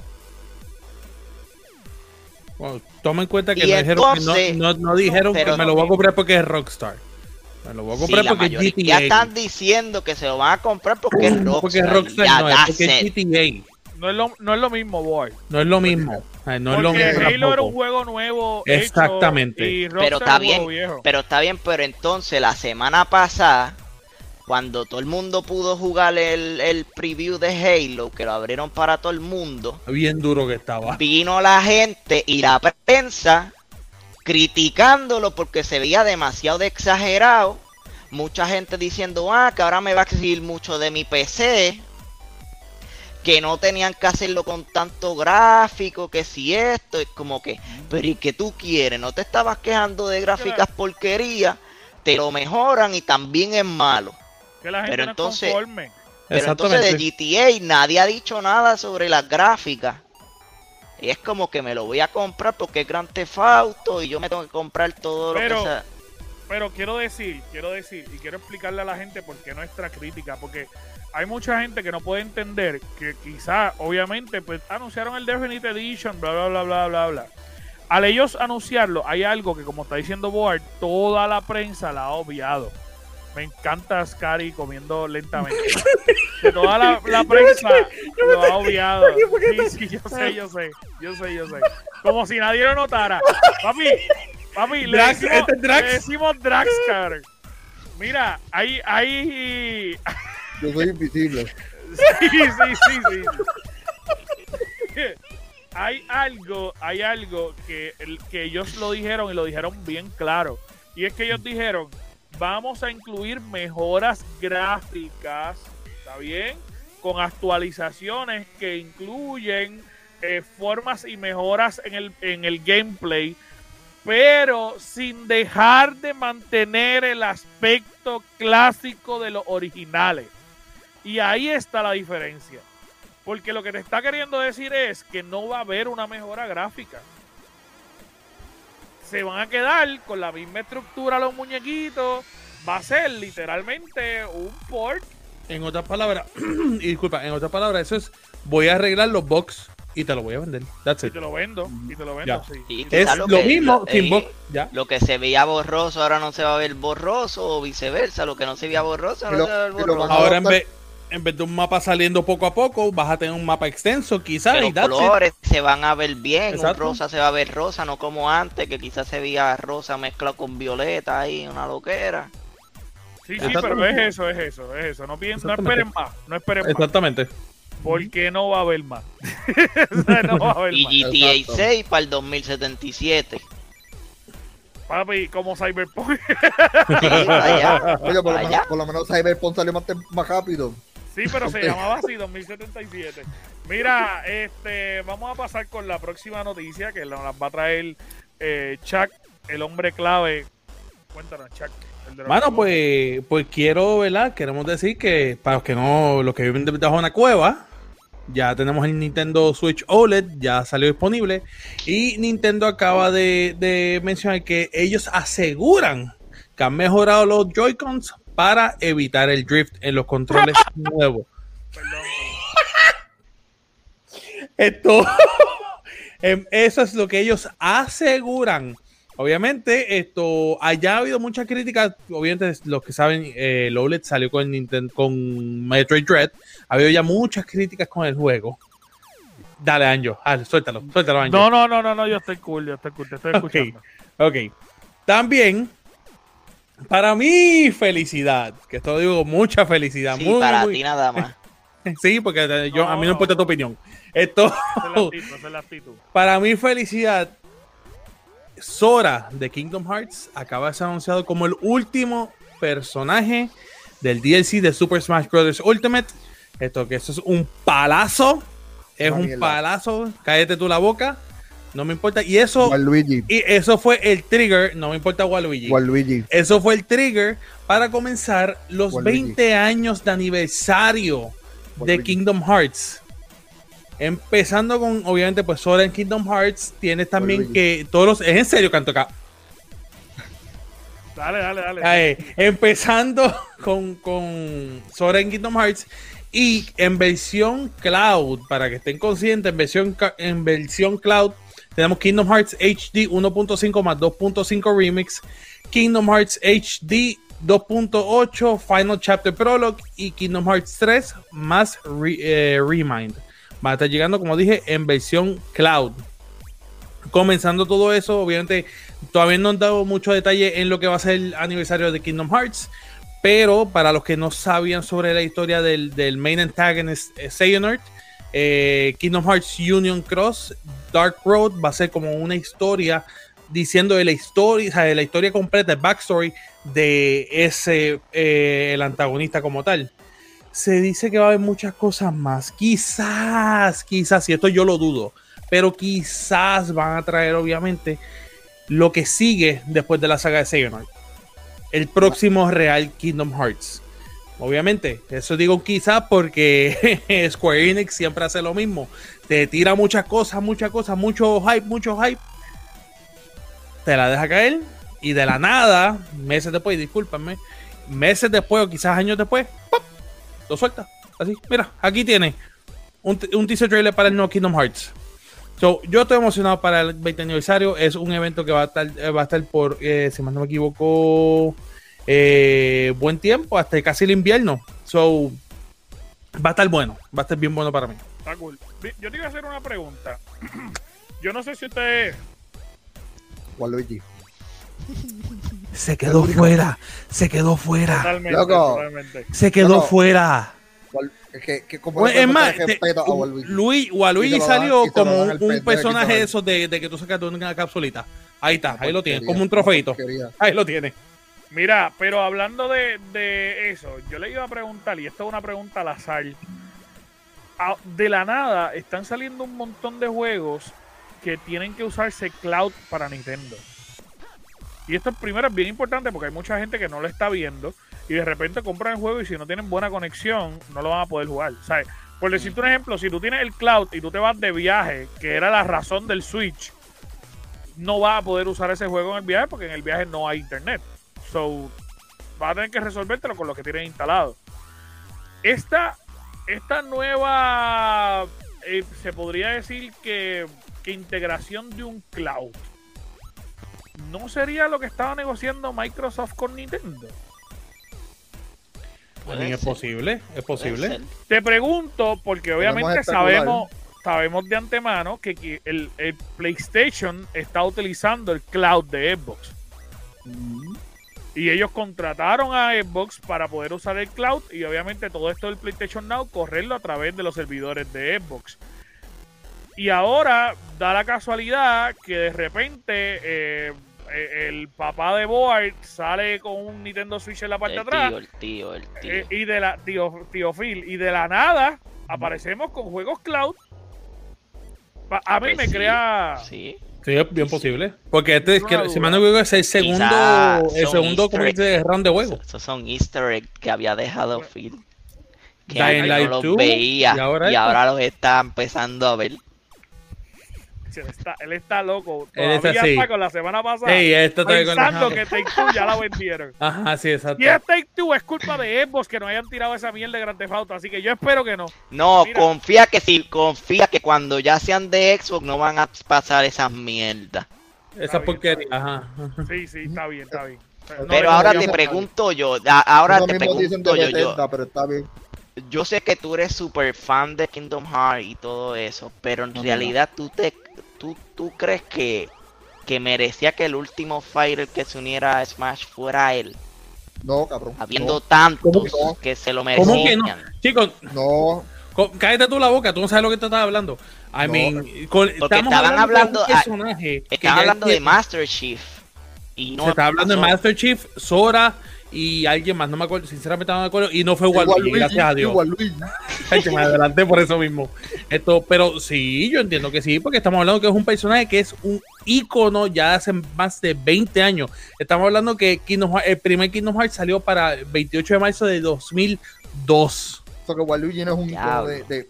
S2: Bueno, toma en cuenta que no dijeron, que no, no- no dijeron que me lo voy a comprar porque es Rockstar. Me lo voy a comprar porque es GTA.
S3: están diciendo que se lo van a comprar porque es Rockstar.
S2: Porque es Rockstar,
S3: Ya,
S2: no, es porque es. GTA.
S1: No es lo, no es lo mismo, boy.
S2: No es lo mismo. Ay, No es lo mismo.
S1: Halo era un juego nuevo.
S2: Exactamente.
S1: hecho, y
S3: Pero está bien,
S1: viejo.
S3: pero está bien, pero entonces la semana pasada, cuando todo el mundo pudo jugar el, el preview de Halo, que lo abrieron para todo el mundo,
S2: Bien duro que estaba.
S3: vino la gente y la prensa criticándolo porque se veía demasiado de exagerado. Mucha gente diciendo, ah, que ahora me va a exigir mucho de mi PC. Que no tenían que hacerlo con tanto gráfico, que si esto, es como que, pero ¿y qué tú quieres? ¿No te estabas quejando de gráficas porquería? Te lo mejoran y también es malo.
S1: Que la gente
S3: pero
S1: no
S3: entonces-
S1: conforme.
S3: Pero entonces de. GTA nadie ha dicho nada sobre las gráficas. Y es como que me lo voy a comprar porque es Grand Theft Auto y yo me tengo que comprar todo
S1: Pero-
S3: lo que sea.
S1: Pero quiero decir, quiero decir, y quiero explicarle a la gente por qué nuestra crítica, porque hay mucha gente que no puede entender que quizá, obviamente, pues anunciaron el Definite Edition, bla, bla, bla, bla, bla, bla. Al ellos anunciarlo, hay algo que, como está diciendo Board, toda la prensa la ha obviado. Me encanta Scary comiendo lentamente. Que toda la, la prensa lo ha obviado. Sí, sí, yo sé, yo sé, yo sé, yo sé. Como si nadie lo notara. Papi, papi, le
S2: Drax,
S1: decimos,
S2: este es Drax.
S1: le decimos Draxcar. Mira, hay, hay,
S4: Yo soy invisible.
S1: sí, sí, sí, sí. hay algo, hay algo que, el- que ellos lo dijeron y lo dijeron bien claro. Y es que ellos dijeron, vamos a incluir mejoras gráficas, ¿está bien? Con actualizaciones que incluyen eh, formas y mejoras en el, en el gameplay, pero sin dejar de mantener el aspecto clásico de los originales. Y ahí está la diferencia. Porque lo que te está queriendo decir es que no va a haber una mejora gráfica. Se van a quedar con la misma estructura los muñequitos. Va a ser literalmente un port.
S2: En otras palabras, [clears throat] y disculpa, en otras palabras, eso es voy a arreglar los box y te lo voy a vender. That's
S1: Y te lo vendo. Y te lo vendo, sí.
S3: Y
S2: Es lo,
S3: lo que-
S2: mismo
S3: lo-
S2: sin
S3: eh,
S2: box. Ya.
S3: Lo que se veía borroso ahora no se va a ver borroso o viceversa. Lo que no se veía borroso
S4: Y
S3: no se va a ver borroso.
S2: Ahora en vez, en vez de un mapa saliendo poco a poco, vas a tener un mapa extenso quizás
S3: los
S2: it.
S3: colores se van a ver bien,
S2: Exacto.
S3: un rosa se va a ver rosa, no como antes, que quizás se veía rosa mezclado con violeta ahí, una loquera.
S1: Sí, sí, pero es eso, es eso, es eso. No, pien- no esperen más, no esperen más.
S2: Exactamente.
S1: Porque no va a haber más. [laughs] O sea, no va a haber
S3: Y
S1: más.
S3: GTA
S4: Exacto.
S3: 6 para el 2077.
S1: Papi, como Cyberpunk.
S3: Sí.
S4: Oye, por lo, menos, por lo menos Cyberpunk salió más rápido.
S1: Sí, pero se llamaba así, 2077. Mira, este, vamos a pasar con la próxima noticia que nos las va a traer eh, Chuck, el hombre clave. Cuéntanos, Chuck.
S2: Bueno, pues, pues quiero, ¿verdad? Queremos decir que para los que no, los que viven debajo de una cueva, ya tenemos el Nintendo Switch OLED, ya salió disponible. Y Nintendo acaba de, de mencionar que ellos aseguran que han mejorado los Joy-Cons para evitar el drift en los controles [laughs] nuevos. Esto, [laughs] em, eso es lo que ellos aseguran. Obviamente, esto allá ha habido muchas críticas. Obviamente, los que saben, eh, el OLED salió con Nintendo, con Metroid Dread. Ha habido ya muchas críticas con el juego. Dale, Anjo, dale, suéltalo, suéltalo, Anjo.
S1: No, no, no, no, no, yo estoy cool, yo estoy cool, te estoy escuchando.
S2: Ok. También, para mi felicidad, que esto lo digo mucha felicidad,
S3: Sí,
S2: muy,
S3: para
S2: muy-
S3: ti nada más. [laughs]
S2: sí, porque yo, a mí no
S1: No.
S2: importa tu opinión. Esto,
S1: es la actitud. [laughs]
S2: Para mi felicidad, Sora de Kingdom Hearts acaba de ser anunciado como el último personaje del DLC de Super Smash Bros. Ultimate. Esto que eso es un palazo. es un palazo, cállate tú la boca, no me importa. Y eso,
S4: Waluigi.
S2: y eso fue el trigger, no me importa Waluigi.
S4: Waluigi.
S2: Eso fue el trigger para comenzar los
S4: Waluigi.
S2: 20 años de aniversario de. Kingdom Hearts. Empezando con, obviamente, pues Sora en Kingdom Hearts. Tienes también
S4: Waluigi.
S2: que todos los. Es en serio, canto acá. [laughs]
S1: Dale, dale, dale.
S2: Empezando [laughs] con, con Sora en Kingdom Hearts. Y en versión cloud, para que estén conscientes, en versión, en versión cloud, tenemos Kingdom Hearts HD 1.5 más 2.5 Remix, Kingdom Hearts HD 2.8 Final Chapter Prologue y Kingdom Hearts 3 más eh, Remind. Va a estar llegando, como dije, en versión cloud. Comenzando todo eso, obviamente todavía no han dado mucho detalle en lo que va a ser el aniversario de Kingdom Hearts. Pero para los que no sabían sobre la historia del, del main antagonist eh, eh, Kingdom Hearts Union Cross Dark Road va a ser como una historia diciendo de la historia, de la historia completa, el backstory de ese eh, el antagonista como tal. Se dice que va a haber muchas cosas más. Quizás, quizás, y esto yo lo dudo, pero quizás van a traer obviamente lo que sigue después de la saga de Xehanort el próximo Real Kingdom Hearts. Obviamente, eso digo quizás porque [laughs] Square Enix siempre hace lo mismo. Te tira muchas cosas, muchas cosas, mucho hype, mucho hype. Te la deja caer y de la nada, meses después, discúlpenme, meses después o quizás años después, ¡pop! lo suelta. Así, mira, aquí tiene un, un teaser trailer para el nuevo Kingdom Hearts. So, yo estoy emocionado para el 20 aniversario. Es un evento que va a estar, eh, va a estar por, eh, si más no me equivoco, eh, buen tiempo, hasta casi el invierno. So, va a estar bueno, va a estar bien bueno para mí.
S1: Está cool. Vi- Yo te iba a hacer una pregunta. [clears throat] Yo no sé si usted.
S4: Waluigi.
S2: Se quedó fuera, se quedó fuera,
S1: Totalmente,
S4: Loco.
S1: totalmente.
S2: se quedó
S4: No, no.
S2: fuera.
S4: Es que, que como
S2: Bueno,
S4: le
S2: es
S4: podemos
S2: más, te-
S4: a Waluigi.
S2: Luis,
S4: dan-
S2: salió como un, personaje de esos de, de que tú sacas una capsulita. Ahí está, ahí lo tienes,
S4: porquería,
S2: como un trofeito.
S4: porquería.
S2: Ahí lo tienes.
S1: Mira, pero hablando de, eso, yo le iba a preguntar, y esto es una pregunta al De la nada están saliendo un montón de juegos que tienen que usarse cloud para Nintendo. Y esto primero es bien importante porque hay mucha gente que no lo está viendo y de repente compran el juego y si no tienen buena conexión no lo van a poder jugar. ¿sabes? Por decirte un ejemplo, si tú tienes el cloud y tú te vas de viaje, que era la razón del Switch, no vas a poder usar ese juego en el viaje porque en el viaje no hay internet. So, vas a tener que resolvértelo con lo que tienes instalado. Esta, esta nueva, eh, se podría decir que, que integración de un cloud, ¿no sería lo que estaba negociando Microsoft con Nintendo?
S3: Puede
S2: es
S3: ser,
S2: posible, es posible.
S1: Te pregunto, porque obviamente sabemos, sabemos de antemano que, que el, el PlayStation está utilizando el cloud de Xbox.
S4: Mm.
S1: Y ellos contrataron a Xbox para poder usar el cloud y obviamente todo esto del PlayStation Now correrlo a través de los servidores de Xbox. Y ahora da la casualidad que de repente eh, eh, el papá de Board sale con un Nintendo Switch en la parte de atrás
S3: tío, el tío, el tío.
S1: eh, y de la tío, tío Phil y de la nada aparecemos con juegos cloud. A mí
S3: Pues
S1: me
S3: sí,
S1: crea
S3: Sí.
S2: Sí, es bien posible. Porque este, es que, si no me equivoco, es el segundo, el segundo como
S3: easter
S2: dice, round de juego.
S3: Esos son easter eggs que había dejado Phil. Que
S2: Dying
S3: antes
S2: Light
S3: no los
S2: 2,
S3: veía
S2: y
S3: y
S2: ahora
S3: ahora, los está empezando a ver.
S1: Él está, él está loco.
S2: Él está
S1: Todavía está con la semana pasada.
S2: Ey, esto está con
S1: pensando que Take Two ya la vendieron. [laughs]
S2: Ajá, sí, exacto.
S1: Y es Take Two es culpa de Xbox que no hayan tirado esa mierda de Grand Theft Auto. Así que yo espero que no.
S3: No,
S1: Mira.
S3: confía que sí, confía que cuando ya sean de Xbox no van a pasar esas mierdas.
S2: Esa porquería. Ajá.
S1: Sí, sí, está bien, está bien. No,
S3: Pero
S1: no,
S3: ahora
S1: no,
S3: te
S1: no,
S3: pregunto yo, ahora te pregunto yo, yo,
S4: Bethesda, pero está bien.
S3: yo sé que tú eres super fan de Kingdom Hearts y todo eso, pero en
S4: No,
S3: realidad tú te tú, tú crees que que merecía que el último fighter que se uniera a Smash fuera él,
S4: No, cabrón.
S3: habiendo
S4: No,
S3: tantos
S4: ¿Cómo que no?
S3: que se lo
S2: ¿Cómo que
S3: merecían.
S2: no? Chicos,
S4: no,
S2: cállate tú la boca, tú no sabes lo que te estás hablando. I
S4: No.
S2: mean, con- estamos
S3: estaban hablando-
S2: de personaje ya
S3: hablando de Master Chief y no
S2: se está hablando de. Master Chief, Sora y alguien más, no me acuerdo, sinceramente no me acuerdo, y no fue
S4: Igual
S2: Waluigi,
S4: Luigi,
S2: gracias a Dios. [laughs] Ay, que me adelanté por eso mismo. Esto, pero sí, yo entiendo que sí, porque estamos hablando que es un personaje que es un ícono ya hace más de 20 años. Estamos hablando que Kingdom Hearts- el primer Kingdom Hearts salió para el 28 de marzo de 2002.
S4: Porque Waluigi no es un icono
S3: Diablo.
S4: de, de-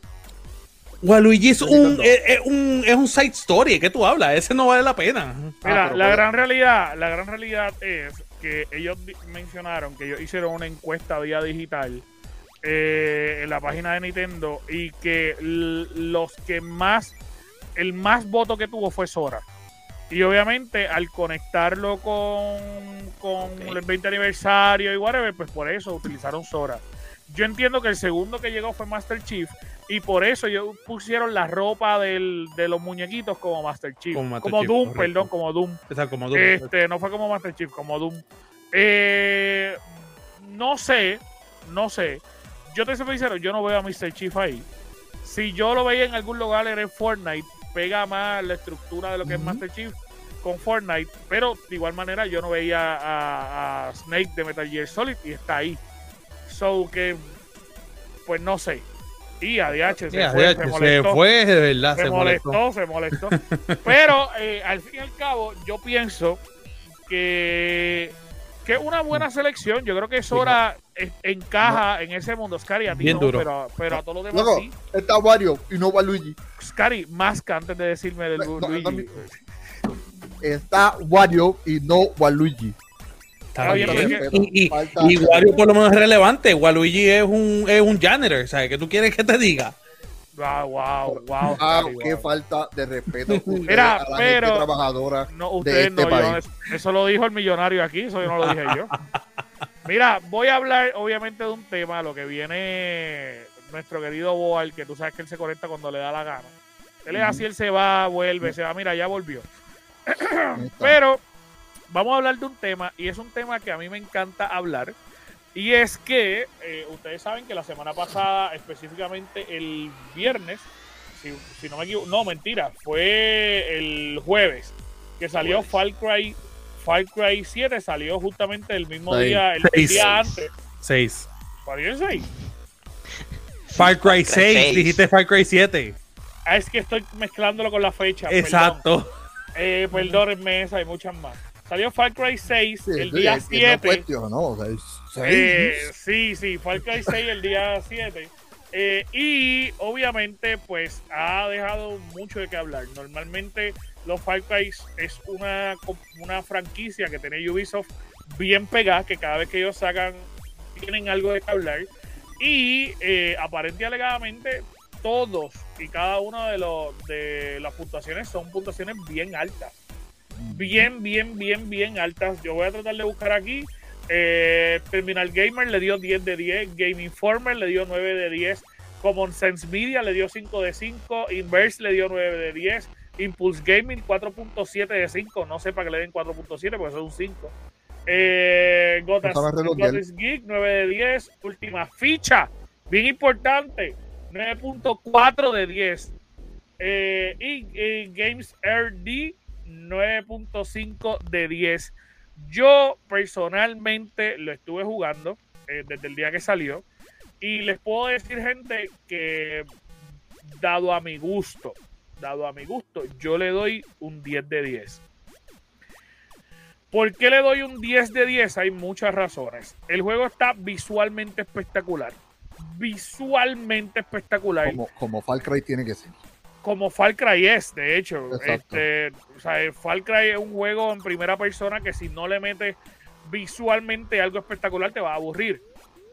S2: Waluigi es un, es, es un, es un side story, ¿qué tú hablas? Ese no vale la pena.
S1: Mira,
S4: Ah,
S1: la gran realidad, la gran realidad es que ellos mencionaron que ellos hicieron una encuesta vía digital eh, en la página de Nintendo y que los que más, el más voto que tuvo fue Sora. Y obviamente al conectarlo con, con el 20 aniversario y whatever, pues por eso utilizaron Sora. Yo entiendo que el segundo que llegó fue Master Chief y por eso ellos pusieron la ropa del- de los muñequitos como Master Chief.
S2: Como
S1: Como,
S2: Master Chief,
S1: Doom,
S2: correcto.
S1: perdón, como Doom.
S2: O sea, como tú-
S1: Este, no fue como Master Chief, como Doom. Eh, no sé, no sé. Yo te soy sincero, yo no veo a Mr. Chief ahí. Si yo lo veía en algún lugar era en Fortnite, pega más la estructura de lo que es. Master Chief con Fortnite, pero de igual manera yo no veía a, a Snake de Metal Gear Solid y está ahí. So que, pues no sé. Y ADH se, fue, se molestó
S2: se fue, de verdad,
S1: se,
S2: se molestó.
S1: molestó, se molestó. Pero eh, al fin y al cabo, yo pienso que, que una buena selección. Yo creo que Sora eh, encaja en ese mundo. Scary, a ti
S2: Bien
S1: no,
S2: duro.
S1: pero, pero a todos los demás sí.
S4: está Wario y no Waluigi.
S1: Scary, más que antes de decirme el
S4: No, no,
S1: Luigi.
S4: Está Wario y no Waluigi.
S2: Está
S1: bien,
S2: bien.
S1: pero es
S2: Y, y, y Wario por lo menos es relevante. Waluigi es un, es un janitor. ¿Sabes qué tú quieres que te diga?
S1: Wow, wow, wow.
S4: Ah, qué
S1: wow.
S4: falta de respeto [laughs]
S1: Mira,
S4: a la
S1: pero-
S4: gente trabajadora.
S1: No,
S4: de
S1: ustedes
S4: este
S1: no, yo-
S4: país.
S1: eso lo dijo el millonario aquí, eso yo no lo dije yo. [laughs] Mira, voy a hablar obviamente de un tema, lo que viene nuestro querido Boal, que tú sabes que él se conecta cuando le da la gana. Él es así, él se va, vuelve, se va, mira, ya volvió. Pero vamos a hablar de un tema, y es un tema que a mí me encanta hablar, y es que eh, ustedes saben que la semana pasada, específicamente el viernes, si, si no me equivoco, no, mentira, fue el jueves, que salió Far Cry, Far Cry 7, salió justamente el mismo
S4: Seis.
S1: día, el,
S2: Seis.
S1: día antes.
S2: 6.
S1: ¿Salió el 6?
S2: Far Cry 6,
S3: seis.
S2: dijiste Far Cry 7.
S1: Ah, es que estoy mezclándolo con la fecha. perdón.
S2: Exacto.
S1: Eh, perdónenme, esa hay muchas más. Salió Far Cry 6
S4: Sí,
S1: el
S4: sí,
S1: día
S4: es que no
S1: 7.
S4: cuestiono, o sea, es seis.
S1: Eh, sí, sí, Far Cry 6 el día 7. Eh, y obviamente, pues ha dejado mucho de qué hablar. Normalmente, los Far Cry es una, una franquicia que tiene Ubisoft bien pegada, que cada vez que ellos sacan, tienen algo de qué hablar. Y eh, aparente y alegadamente, todos y cada uno de, los, de las puntuaciones son puntuaciones bien altas. Bien, bien, bien, bien altas. Yo voy a tratar de buscar aquí. Eh, Terminal Gamer le dio 10 de 10. Game Informer le dio 9 de 10. Common Sense Media le dio 5 de 5. Inverse le dio 9 de 10. Impulse Gaming 4.7 de 5. No sé para que le den 4.7 porque eso es un 5. Eh, Gotas. Gotas Geek 9 de 10. Última ficha. Bien importante. 9.4 de 10. Eh, y eh, Games RD 9.5 de 10. Yo personalmente lo estuve jugando eh, desde el día que salió. Y les puedo decir, gente, que dado a mi gusto, dado a mi gusto, yo le doy un 10 de 10. ¿Por qué le doy un 10 de 10? Hay muchas razones. El juego está visualmente espectacular. Visualmente espectacular
S4: Como, como tiene que ser.
S1: Como Far Cry es, de hecho.
S4: Exacto.
S1: Este, o sea, Far Cry es un juego en primera persona que si no le metes visualmente algo espectacular te va a aburrir.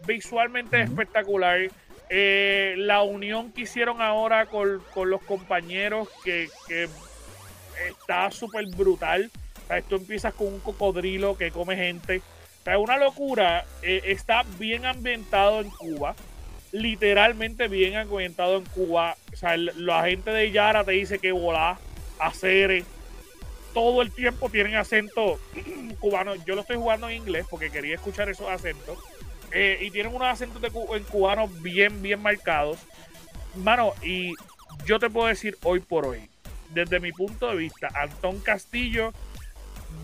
S1: Visualmente es espectacular. Eh, la unión que hicieron ahora con, con los compañeros que, que está súper brutal. O sea, tú empiezas con un cocodrilo que come gente. O sea, es una locura. Eh, está bien ambientado en Cuba literalmente bien ambientado en Cuba. O sea, la gente de Yara te dice que volá, hacer todo el tiempo tienen acento [clears throat] cubano. Yo lo estoy jugando en inglés porque quería escuchar esos acentos. Eh, y tienen unos acentos en cubano bien, bien marcados. Mano, y yo te puedo decir hoy por hoy, desde mi punto de vista, Antón Castillo,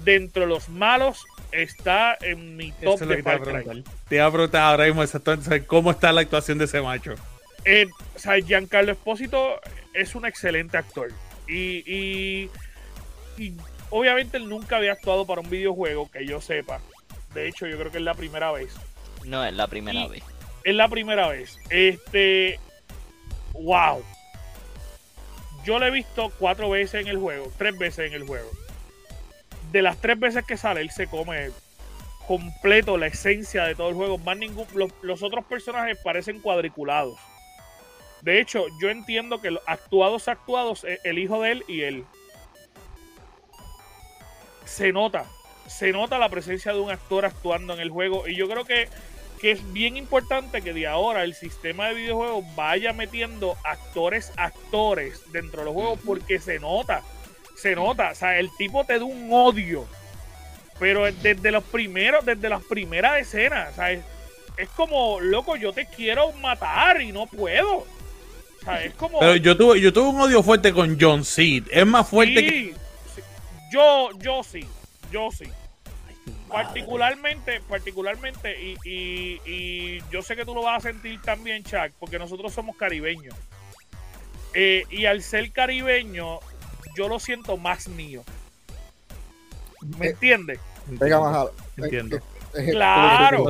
S1: dentro de los malos, está en mi
S2: Eso
S1: top
S2: es
S1: de Far Cry.
S2: preguntar. Te iba a preguntar ahora mismo exactamente cómo está la actuación de ese macho.
S1: Eh, o sea, Giancarlo Espósito es un excelente actor. Y, y, y obviamente él nunca había actuado para un videojuego, que yo sepa. De hecho, yo creo que es la primera vez.
S3: No es la primera
S1: Y-
S3: vez.
S1: Es la primera vez. Este. Wow. Yo lo he visto cuatro veces en el juego, tres veces en el juego. De las tres veces que sale, él se come completo la esencia de todo el juego. Más ningún. Los, los otros personajes parecen cuadriculados. De hecho, yo entiendo que los actuados actuados es el hijo de él y él. Se nota. Se nota la presencia de un actor actuando en el juego. Y yo creo que que es bien importante que de ahora el sistema de videojuegos vaya metiendo actores, actores dentro de los juegos porque se nota, se nota, o sea, el tipo te da un odio, pero desde los primeros, desde las primeras escenas, o sea, es, es como, loco, yo te quiero matar y no puedo, o sea, es como...
S2: Pero yo tuve, yo tuve un odio fuerte con John Seed. Es más fuerte que.
S1: Sí, yo, yo sí, yo sí. Particularmente, particularmente, y, y- y yo sé que tú lo vas a sentir también, Chuck, porque nosotros somos caribeños. Eh, y al ser caribeño, yo lo siento más mío. ¿Me
S4: Eh,
S1: entiendes?
S4: Pega más.
S2: Entiendo.
S1: Claro.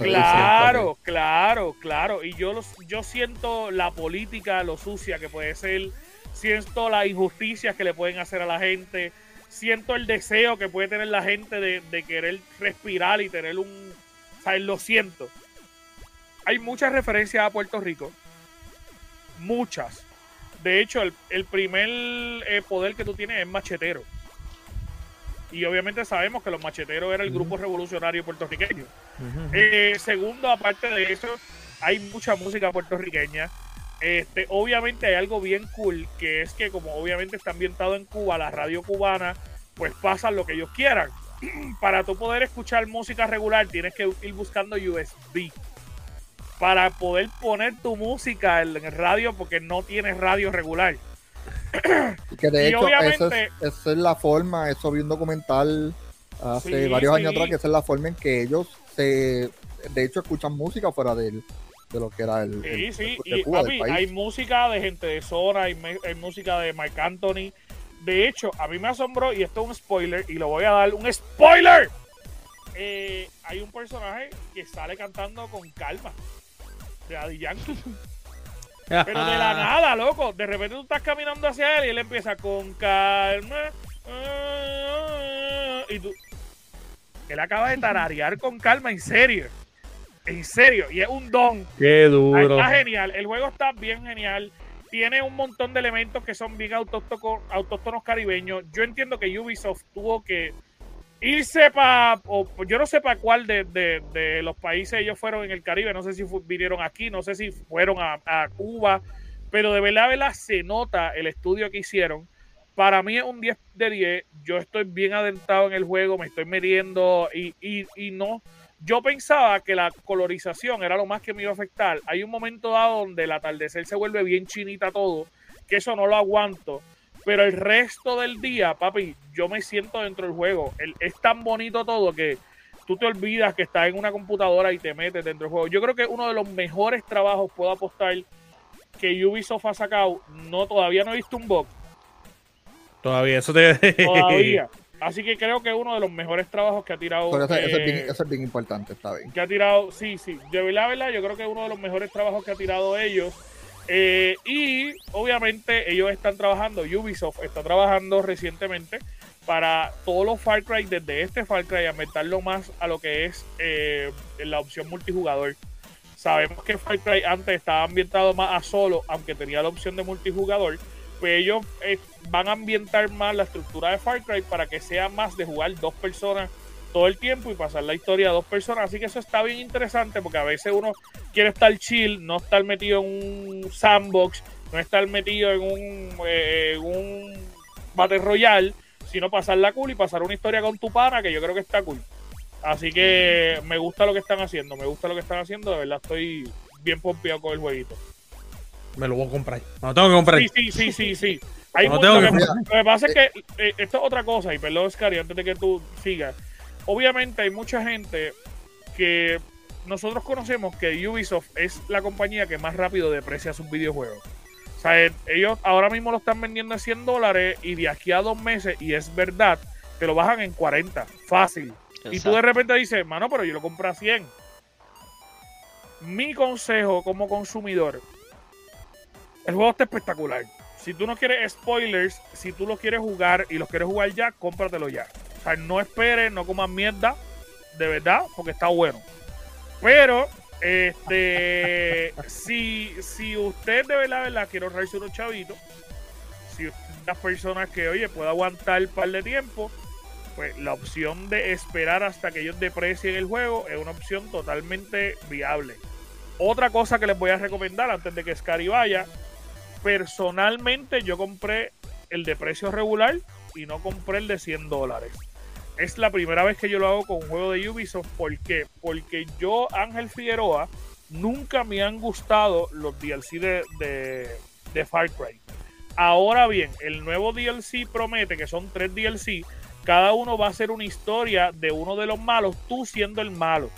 S1: Claro, claro, claro. Y yo, los, yo siento la política, lo sucia que puede ser. Siento las injusticias que le pueden hacer a la gente. Siento el deseo que puede tener la gente de, de querer respirar y tener un... ¿sabes? Lo siento. Hay muchas referencias a Puerto Rico. Muchas. De hecho, el, el primer eh, poder que tú tienes es machetero. Y obviamente sabemos que los macheteros era el grupo revolucionario puertorriqueño. Eh, segundo, aparte de eso, hay mucha música puertorriqueña. Este, obviamente hay algo bien cool, que es que como obviamente está ambientado en Cuba, la radio cubana, pues pasan lo que ellos quieran. [clears throat] Para tú poder escuchar música regular, tienes que ir buscando USB. Para poder poner tu música en el radio, porque no tienes radio regular. [clears throat]
S4: Y que de
S1: Y
S4: hecho, esa es, esa es la forma, eso vi un documental hace
S1: Sí,
S4: varios años atrás, que esa es la forma en que ellos se, de hecho, escuchan música fuera del- de lo que era el,
S1: Sí,
S4: el-
S1: sí,
S4: de
S1: y
S4: Cuba, país.
S1: hay música de gente de Zona, hay, música de Marc Anthony. De hecho, a mí me asombró, y esto es un spoiler, y lo voy a dar un spoiler. Eh, hay un personaje que sale cantando con calma, de Daddy Yankee. Pero de
S2: Ah.
S1: la nada, loco. De repente tú estás caminando hacia él y él empieza con calma. ah, Y tú. Él acaba de tararear con calma, en serio. En serio. Y es un don.
S2: Qué duro.
S1: Está genial. El juego está bien genial. Tiene un montón de elementos que son bien autóctonos caribeños. Yo entiendo que Ubisoft tuvo que irse para. Yo no sé para cuál de, de- de los países ellos fueron en el Caribe. No sé si vinieron aquí, no sé si fueron a, a Cuba. Pero de verdad, verdad, se nota el estudio que hicieron. Para mí es un 10 de 10. Yo estoy bien adentrado en el juego, me estoy metiendo y, y, y no. Yo pensaba que la colorización era lo más que me iba a afectar. Hay un momento dado donde el atardecer se vuelve bien chinita todo, que eso no lo aguanto. Pero el resto del día, papi, yo me siento dentro del juego. El- es tan bonito todo que tú te olvidas que estás en una computadora y te metes dentro del juego. Yo creo que uno de los mejores trabajos, puedo apostar, que Ubisoft ha sacado. No, todavía no he visto un bug.
S2: Todavía, eso te.
S1: Todavía. [laughs] Así que creo que es uno de los mejores trabajos que ha tirado.
S4: Pero eso, eso es
S1: eh,
S4: bien, eso es bien importante, está bien.
S1: que ha tirado, sí, sí, de verdad, verdad, yo creo que es uno de los mejores trabajos que ha tirado ellos. Eh, y obviamente ellos están trabajando, Ubisoft está trabajando recientemente para todos los Far Cry, desde este Far Cry, ambientarlo más a lo que es eh, la opción multijugador. Sabemos que Far Cry antes estaba ambientado más a solo, aunque tenía la opción de multijugador. Pues ellos eh, van a ambientar más la estructura de Far Cry para que sea más de jugar dos personas todo el tiempo y pasar la historia a dos personas. Así que eso está bien interesante porque a veces uno quiere estar chill, no estar metido en un sandbox, no estar metido en un, eh, un Battle Royale, sino pasarla cool y pasar una historia con tu pana que yo creo que está cool. Así que me gusta lo que están haciendo, me gusta lo que están haciendo, de verdad estoy bien pompeado con el jueguito.
S2: Me lo voy a comprar. Me lo tengo que comprar.
S1: Sí, sí, sí, sí, sí. Hay
S2: No tengo
S1: lo,
S2: que-
S1: que, lo que pasa es que eh, esto es otra cosa, y perdón, Scary, antes de que tú sigas. Obviamente hay mucha gente que nosotros conocemos que Ubisoft es la compañía que más rápido deprecia sus videojuegos. O sea, eh, ellos ahora mismo lo están vendiendo en 100 dólares y de aquí a dos meses, y es verdad, te lo bajan en 40, fácil. Y tú de repente dices, mano, pero yo lo compré a 100. Mi consejo como consumidor, el juego está espectacular. Si tú no quieres spoilers, si tú lo quieres jugar y lo quieres jugar ya, cómpratelo ya. O sea, no esperes, no comas mierda, de verdad, porque está bueno. Pero, este, [laughs] si, si usted de verdad, verdad quiere ahorrarse unos chavitos, si las personas que, oye, puede aguantar un par de tiempo, pues la opción de esperar hasta que ellos deprecien el juego es una opción totalmente viable. Otra cosa que les voy a recomendar antes de que Scary vaya, personalmente yo compré el de precio regular y no compré el de 100 dólares. Es la primera vez que yo lo hago con un juego de Ubisoft. ¿Por qué? Porque yo, Ángel Figueroa, nunca me han gustado los DLC de, de, de Far Cry. Ahora bien, el nuevo DLC promete que son tres DLC cada uno va a ser una historia de uno de los malos, tú siendo el malo.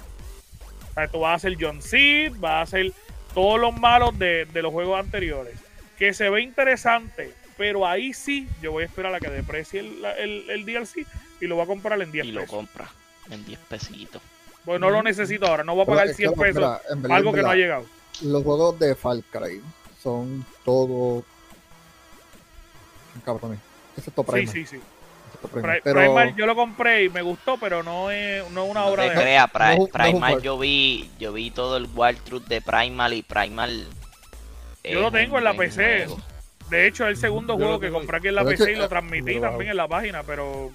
S1: O sea, tú vas a ser John Seed, vas a ser todos los malos de, los juegos anteriores. Que se ve interesante, pero ahí sí yo voy a esperar a que deprecie el, el, DLC y lo voy a comprar en 10 pesos.
S3: Y lo compra en 10 pesitos.
S1: Pues no lo necesito ahora, no voy a pagar 100 pesos. algo que no ha llegado.
S4: Los juegos de Far Cry son todo. Cabrón, excepto Prime.
S1: Sí, sí, sí pero... yo lo compré y me gustó, pero no es, no una obra de
S3: crea, Primal yo vi yo vi todo el Wild Truth de Primal y Primal
S1: yo lo tengo en la PC. De hecho, es el segundo juego que compré aquí en la PC y lo transmití también en la página, pero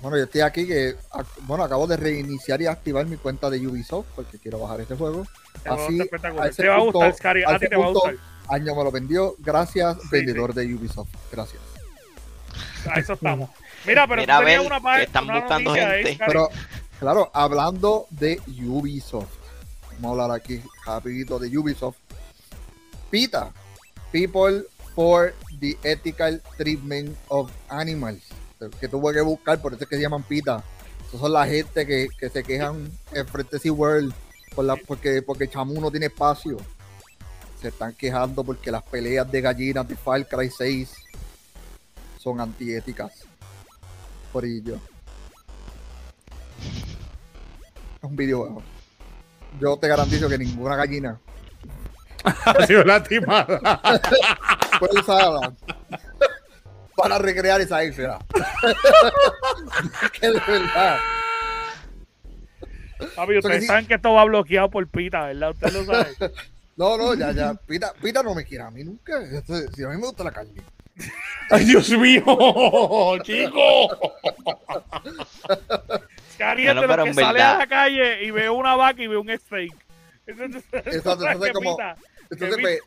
S4: bueno, yo estoy aquí que bueno, acabo de reiniciar y activar mi cuenta de Ubisoft porque quiero bajar este juego. Así, a te va a gustar, Scary, a ti te va a gustar. Año me lo vendió, gracias, vendedor de Ubisoft. Gracias.
S1: A eso [laughs] estamos. Mira, pero
S3: Mira, tú tenías una página. Están buscando gente.
S4: pero, claro, hablando de Ubisoft. Vamos a hablar aquí rapidito de Ubisoft. PITA. People for the Ethical Treatment of Animals. Que tuve que buscar, por eso es que se llaman PITA. Esos son la gente que, que se quejan en frente de World por la, porque, porque Chamu no tiene espacio. Se están quejando porque las peleas de gallinas de Far Cry 6 son antiéticas. Por ello. Es un videojuego. Yo te garantizo que ninguna gallina [laughs]
S2: ha sido lastimada.
S4: Fue [laughs] usada para recrear esa isla. [laughs] [laughs] que de verdad.
S1: Papi, ustedes saben que esto va bloqueado por Pita, ¿verdad? Usted lo sabe. [laughs]
S4: No, no, ya, ya. Pita, Pita no me quiere a mí nunca. Si a mí me gusta la carne.
S2: ¡Ay, Dios mío! ¡Chico!
S1: Caliente no, lo que sale a la calle y ve una vaca y ve un steak.
S4: Exacto, entonces como... Entonces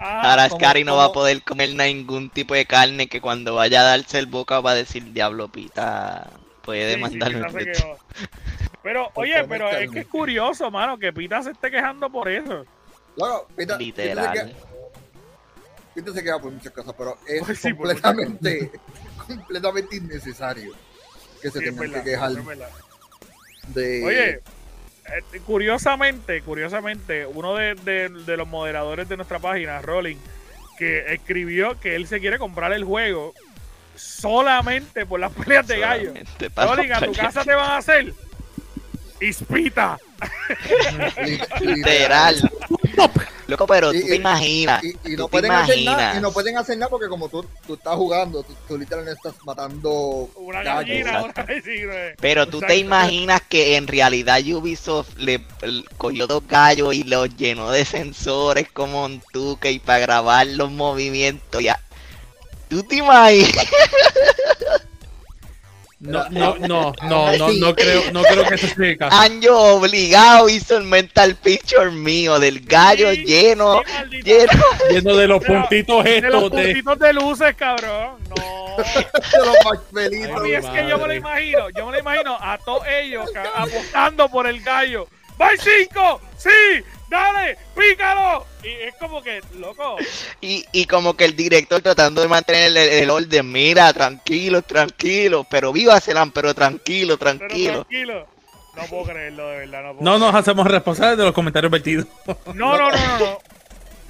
S3: ah, Ahora Scary no va a poder comer ningún tipo de carne que cuando vaya a darse el boca va a decir diablo pita puede demandarme
S1: pero oye pero es que es curioso mano que pita se esté quejando por eso.
S3: Literal.
S4: Pita se queda por muchas cosas, pero [laughs] es completamente, [laughs] completamente innecesario que se tenga que quejar de...
S1: Oye, eh, curiosamente, curiosamente, uno de, de, los moderadores de nuestra página, Rolling, que escribió que él se quiere comprar el juego solamente por las peleas de gallo. Rolling, a tu casa te van a hacer Ispita. [laughs]
S3: Literal. Loco, pero tú te imaginas.
S4: Y, no pueden hacer nada, y no pueden hacer nada porque como tú, tú estás jugando, tú, literalmente estás matando
S1: una gallina.
S3: pero tú te imaginas que en realidad Ubisoft le, cogió dos gallos y los llenó de sensores como un tuque y para grabar los movimientos. Ya. ¿Tú te imaginas? [laughs]
S2: No, no, no, no, no, [laughs] no creo, no creo que eso sea el caso.
S3: Año obligado hizo el mental picture mío del gallo lleno, lleno,
S2: lleno de los puntitos estos
S1: de los puntitos de luces, cabrón. No.
S4: de los
S1: es que yo me lo imagino, yo me lo imagino a todos ellos apostando por el gallo. ¡Va 5! ¡Sí! dale, pícalo. Y es como que, loco,
S3: Y, y como que el director tratando de mantener el, el orden, mira, tranquilo, tranquilo, pero viva Celan, pero tranquilo,
S1: pero
S3: tranquilo.
S1: tranquilo. No puedo creerlo, de verdad. No, puedo
S2: No nos hacemos responsables de los comentarios vertidos.
S1: No, no, no, no. no.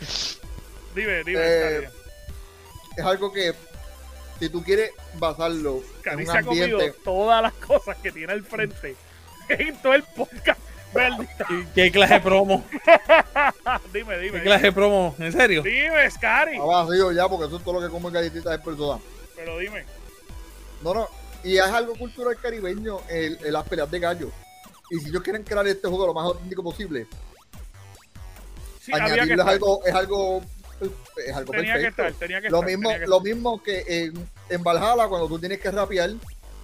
S1: [laughs] Dime, dime.
S4: Eh. Es algo que, si tú quieres basarlo
S1: Cari
S4: en
S1: se
S4: un
S1: ha comido
S4: ambiente,
S1: todas las cosas que tiene al frente en todo el podcast.
S2: ¿Qué clase de promo? [laughs]
S1: dime,
S2: ¿Qué
S1: dime.
S2: clase de promo? ¿En serio?
S1: Dime, Scary.
S4: ha vacío ya, porque eso es todo lo que come galletitas de persona.
S1: Pero dime.
S4: No, no. Y es algo cultural caribeño, el, el- las peleas de gallo. Y si ellos quieren crear este juego lo más auténtico posible,
S1: Sí, había que
S4: añadirlo es algo, es algo, es algo
S1: Tenía que
S4: perfecto.
S1: estar, tenía que
S4: Lo
S1: estar.
S4: mismo,
S1: tenía que
S4: lo mismo que en, en Valhalla cuando tú tienes que rapear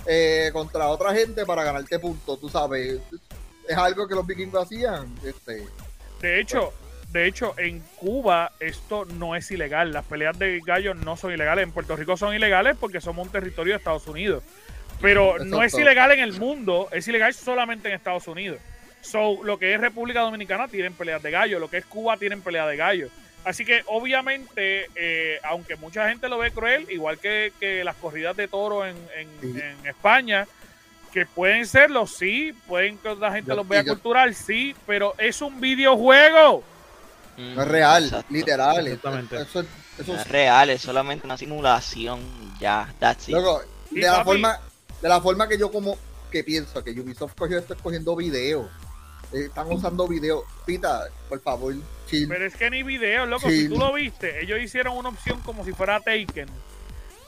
S4: eh, contra otra gente para ganarte puntos, tú sabes. Es algo que los vikingos hacían. Este,
S1: De hecho, de hecho, en Cuba esto no es ilegal. Las peleas de gallos no son ilegales. En Puerto Rico son ilegales porque somos un territorio de Estados Unidos. Pero no es ilegal en el mundo, es ilegal solamente en Estados Unidos. So, lo que es República Dominicana tienen peleas de gallos, lo que es Cuba tienen peleas de gallos. Así que obviamente, eh, aunque mucha gente lo ve cruel, igual que, que las corridas de toro en, en-
S4: Sí.
S1: en España, que pueden serlo, sí, pueden que la gente
S4: Yo-
S1: los vea
S4: yo-
S1: cultural, sí, pero es un videojuego.
S4: no es real,
S3: Mm, Exacto.
S4: literal.
S2: Exactamente.
S4: Eso, eso, eso
S3: No es real, es solamente una simulación, ya, that's it.
S4: Loco,
S1: Y
S4: de la
S1: papi-
S4: forma, de la forma que yo como que pienso que Ubisoft cogió esto es cogiendo videos. Eh, están usando videos. Pita, por favor, chill.
S1: Pero es que ni video, loco, si tú lo viste, ellos hicieron una opción como si fuera Taken.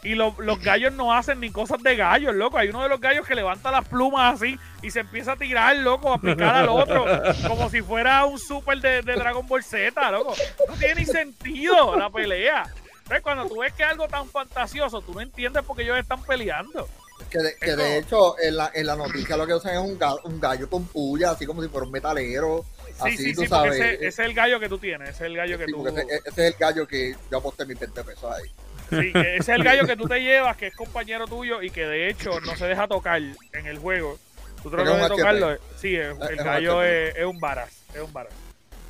S1: Y lo- los gallos no hacen ni cosas de gallos, loco. Hay uno de los gallos que levanta las plumas así y se empieza a tirar, loco, a picar al otro. [laughs] Como si fuera un super de, de Dragon Ball Z, loco. No tiene ni sentido la pelea. ¿Ves? Cuando tú ves que es algo tan fantasioso, tú no entiendes por qué ellos están peleando.
S4: Que de, que
S1: Eso-
S4: de hecho, en la, en la noticia lo que usan es un, ga- un gallo con puya, así como si fuera un metalero.
S1: Sí,
S4: así,
S1: sí,
S4: tú
S1: sí, porque
S4: sabes.
S1: ese, ese es el gallo que tú tienes, ese es el gallo que
S4: Sí,
S1: tú...
S4: ese, ese es el gallo que yo aposté mis 20 pesos ahí.
S1: Sí, que ese es el gallo que tú te llevas, que es compañero tuyo y que de hecho no se deja tocar en el juego. Tú tratas de tocarlo.
S4: HP.
S1: Sí, el gallo es, es un varas. Es un varas.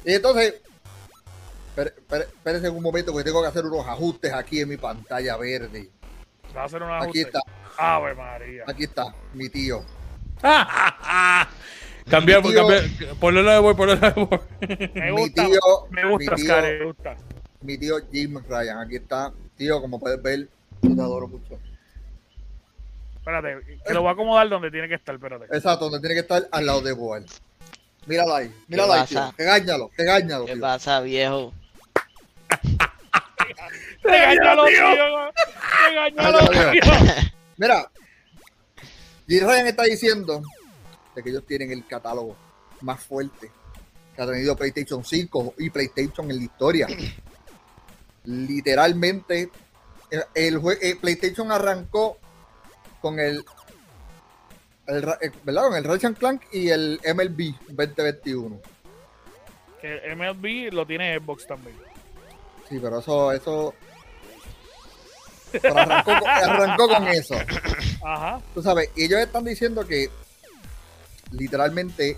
S4: Y entonces, espérense un momento porque tengo que hacer unos ajustes aquí en mi pantalla verde.
S1: Va a hacer un
S4: Aquí
S1: ajuste.
S4: está,
S1: Ave María.
S4: aquí está, mi tío. [laughs]
S2: Cambiar, cambiar. Ponlo de voy, ponlo de voy.
S1: Me
S4: mi tío,
S1: me gusta,
S4: mi tío,
S1: Oscar, me gusta.
S4: mi tío Jim Ryan. Aquí está, tío, como puedes ver, yo te adoro mucho.
S1: Espérate, que lo voy a acomodar donde tiene que estar, espérate.
S4: Exacto, donde tiene que estar al lado de Boal. Míralo ahí, míralo
S3: ¿Qué
S4: ahí, tío. Regáñalo, regáñalo,
S3: ¿Qué
S4: tío.
S3: pasa, viejo? [laughs]
S1: ¡Regáñalo, tío! ¡Regáñalo, tío! [laughs]
S4: Mira, Jim Ryan está diciendo de que ellos tienen el catálogo más fuerte que ha tenido PlayStation 5 y PlayStation en la historia. Literalmente, el, eh, PlayStation arrancó con el, el eh, ¿verdad? Con el Ratchet Clank y el MLB 2021.
S1: Que el MLB lo tiene Xbox también.
S4: Sí, pero eso, eso. pero arrancó, con- arrancó con eso.
S1: Ajá.
S4: Tú sabes, y ellos están diciendo que literalmente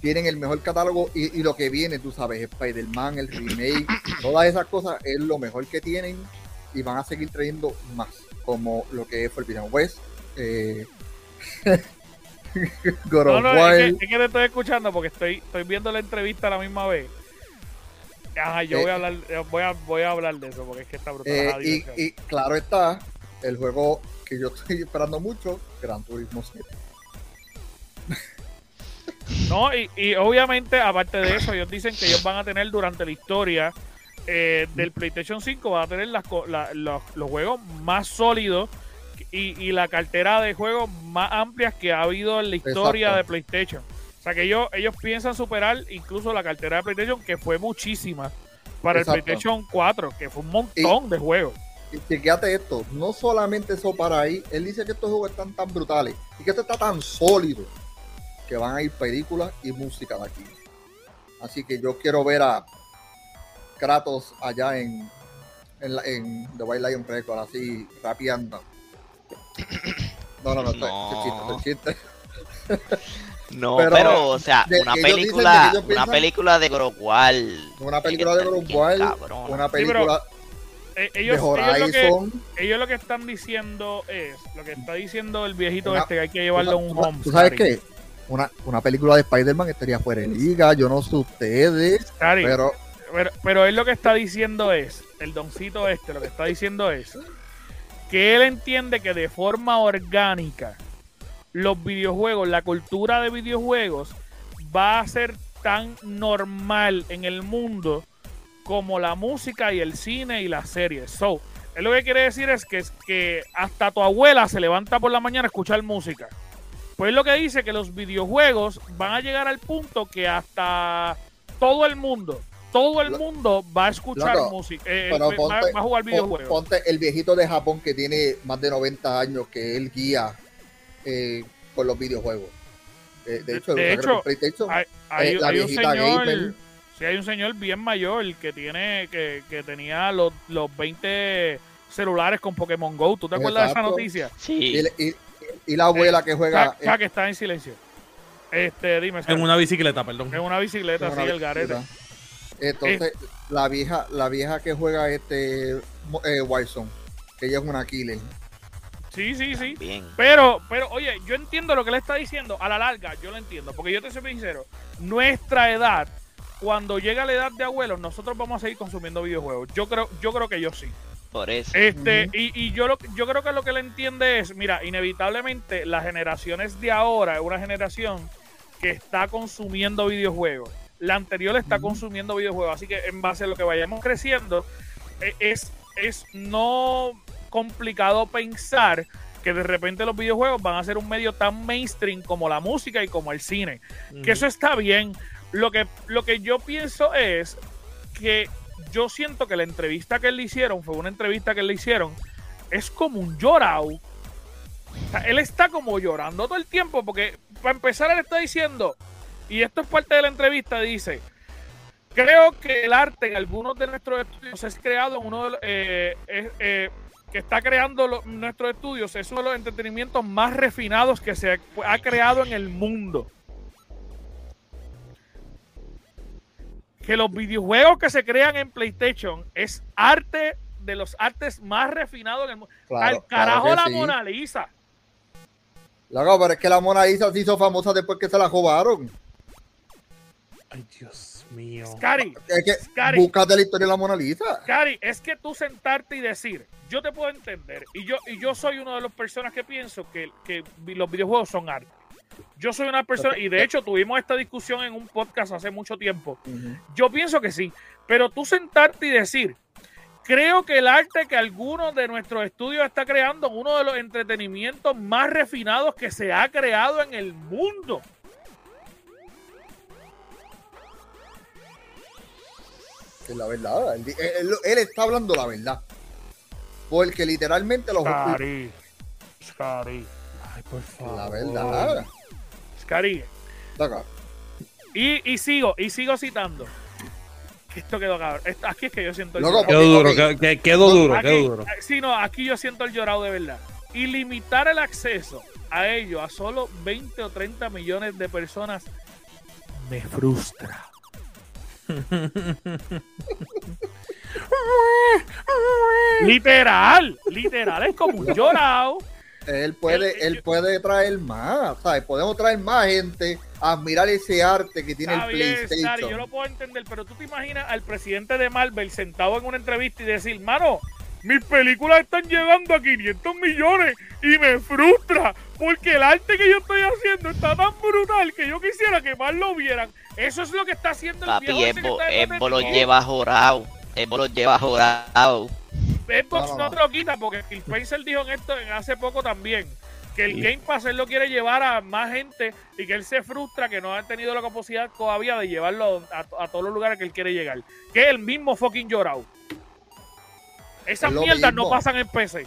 S4: tienen el mejor catálogo y, y lo que viene, tú sabes, Spider-Man, el remake, [clears throat] todas esas cosas es lo mejor que tienen y van a seguir trayendo más, como lo que es Forbidden West, eh, [laughs] God
S1: No, no, es que, es que te estoy escuchando porque estoy, estoy viendo la entrevista a la misma vez. Ajá, yo
S4: Eh,
S1: voy a hablar, voy a, voy a hablar de eso porque es que está brutal.
S4: eh, y, y claro está, el juego que yo [laughs] estoy esperando mucho, Gran Turismo 7.
S1: No, y, y obviamente, aparte de eso, ellos dicen que ellos van a tener durante la historia eh, del PlayStation 5, van a tener las, la- los, los juegos más sólidos y, y la cartera de juegos más amplias que ha habido en la historia
S4: Exacto.
S1: de PlayStation. O sea que ellos, ellos piensan superar incluso la cartera de PlayStation, que fue muchísima para
S4: Exacto.
S1: el PlayStation 4, que fue un montón de juegos.
S4: Y chequeate esto, no solamente eso para ahí, él dice que estos juegos están tan brutales y que esto está tan sólido que van a ir películas y música de aquí. Así que yo quiero ver a Kratos allá en, en, la- en The White Lion Record, así rapeando. [coughs] No, no, no, esto es- esto es chiste, esto es chiste. [laughs]
S3: No,
S4: Pero,
S3: pero, o sea,
S4: de-
S3: una película, una película de Grogual.
S4: Una película de Grogual, una película de
S1: ellos, ellos, lo que, ellos lo que están diciendo es, lo que está diciendo el viejito
S4: Una-
S1: este, que hay que llevarlo a un
S4: ¿Tú-
S1: home.
S4: ¿Tú sabes qué? Una, una película de Spider-Man estaría fuera de liga, yo no sé ustedes, pero
S1: Pero, pero él lo que está diciendo es, el doncito este, lo que está diciendo es que él entiende que de forma orgánica los videojuegos, la cultura de videojuegos va a ser tan normal en el mundo como la música y el cine y las series. So, él lo que quiere decir es que, es que hasta tu abuela se levanta por la mañana a escuchar música. Pues lo que dice que los videojuegos van a llegar al punto que hasta todo el mundo, todo el mundo va a escuchar
S4: Loco,
S1: música, eh,
S4: pero
S1: va,
S4: ponte-
S1: va a jugar videojuegos.
S4: ponte el viejito de Japón que tiene más de 90 años que él guía eh, con los videojuegos. Eh, de hecho,
S1: De
S4: usa
S1: hecho,
S4: PlayStation.
S1: hay, hay-
S4: eh, la
S1: hay un señor,
S4: gamer.
S1: sí, hay un señor bien mayor que tiene que, que tenía los, los 20 celulares con Pokémon Go. ¿Tú te acuerdas de esa noticia?
S3: Sí.
S4: y, y- y la abuela que juega
S1: Ya, ya que está en silencio. Este, dime,
S2: En una bicicleta, perdón.
S1: en una bicicleta,
S4: en
S1: así
S4: una
S1: el garete.
S4: Entonces, la vieja, la vieja que juega este eh, Warzone, que ella es una killer.
S1: Sí, sí, sí.
S3: Bien.
S1: Pero, pero, oye, yo entiendo lo que le está diciendo. A la larga, yo lo entiendo. Porque yo te soy sincero. Nuestra edad, cuando llega la edad de abuelos, nosotros vamos a seguir consumiendo videojuegos. Yo creo, yo creo que yo sí.
S3: Por eso.
S1: Este, y, y yo lo, yo creo que lo que le entiende es, mira, inevitablemente las generaciones de ahora es una generación que está consumiendo videojuegos. La anterior está consumiendo videojuegos. Así que en base a lo que vayamos creciendo, eh, es, es no complicado pensar que de repente los videojuegos van a ser un medio tan mainstream como la música y como el cine. Que eso está bien. Lo que, lo que yo pienso es que yo siento que la entrevista que le hicieron, fue una entrevista que le hicieron, es como un llorado. Él está como llorando todo el tiempo, porque para empezar él está diciendo, y esto es parte de la entrevista, dice, creo que el arte en algunos de nuestros estudios es creado en uno de los, eh, eh, que está creando nuestros estudios, es uno de los entretenimientos más refinados que se ha creado en el mundo. Que los videojuegos que se crean en PlayStation es arte de los artes más refinados en el mundo.
S4: Claro,
S1: Al carajo
S4: claro
S1: la
S4: sí.
S1: Mona Lisa.
S4: Loco, pero es que la Mona Lisa se hizo famosa después que se la robaron.
S2: Ay, Dios mío.
S1: Cari,
S4: Es que
S1: Scary.
S4: búscate la historia de la Mona Lisa.
S1: Cari, es que tú sentarte y decir, yo te puedo entender, y yo, y yo soy una de las personas que pienso que, que los videojuegos son arte. Yo soy una persona, y de hecho tuvimos esta discusión en un podcast hace mucho tiempo. Yo pienso que sí, pero tú sentarte y decir, creo que el arte que algunos de nuestros estudios está creando es uno de los entretenimientos más refinados que se ha creado en el mundo.
S4: Es la verdad. Él, él- él está hablando la verdad. Porque literalmente los
S1: Scary, Scary,
S2: Ay, por favor.
S4: La verdad. Loco,
S1: Y, y sigo, y sigo citando. Esto quedó cabrón. Esto- Aquí es que yo siento el
S4: Loco,
S1: llorado.
S2: Quedó duro, que- quedó duro,
S1: Aquí-
S2: quedó duro.
S1: Sí, no, aquí yo siento el llorado de verdad. Y limitar el acceso a ello a solo 20 o 30 millones de personas me frustra. [laughs] literal, literal, es como un llorado.
S4: Él puede,
S1: El-
S4: él puede traer más, ¿sabes? Podemos traer más gente a admirar ese arte que tiene
S1: Está
S4: el
S1: bien,
S4: PlayStation.
S1: Sari, yo lo puedo entender, pero tú te imaginas al presidente de Marvel sentado en una entrevista y decir, mano, mis películas están llegando a 500 millones y me frustra porque el arte que yo estoy haciendo está tan brutal que yo quisiera que más lo vieran. Eso es lo que está haciendo el viejo
S3: Papi, Evo lo lleva jorado. Evo lo lleva jorado.
S1: Xbox
S4: No,
S1: te lo quita porque Phil Spencer dijo en esto en hace poco también que el. Game Pass él lo quiere llevar a más gente y que él se frustra que no ha tenido la capacidad todavía de llevarlo a, a todos los lugares que él quiere llegar. Que es el mismo fucking llorado. Esas mierdas no pasan en PC.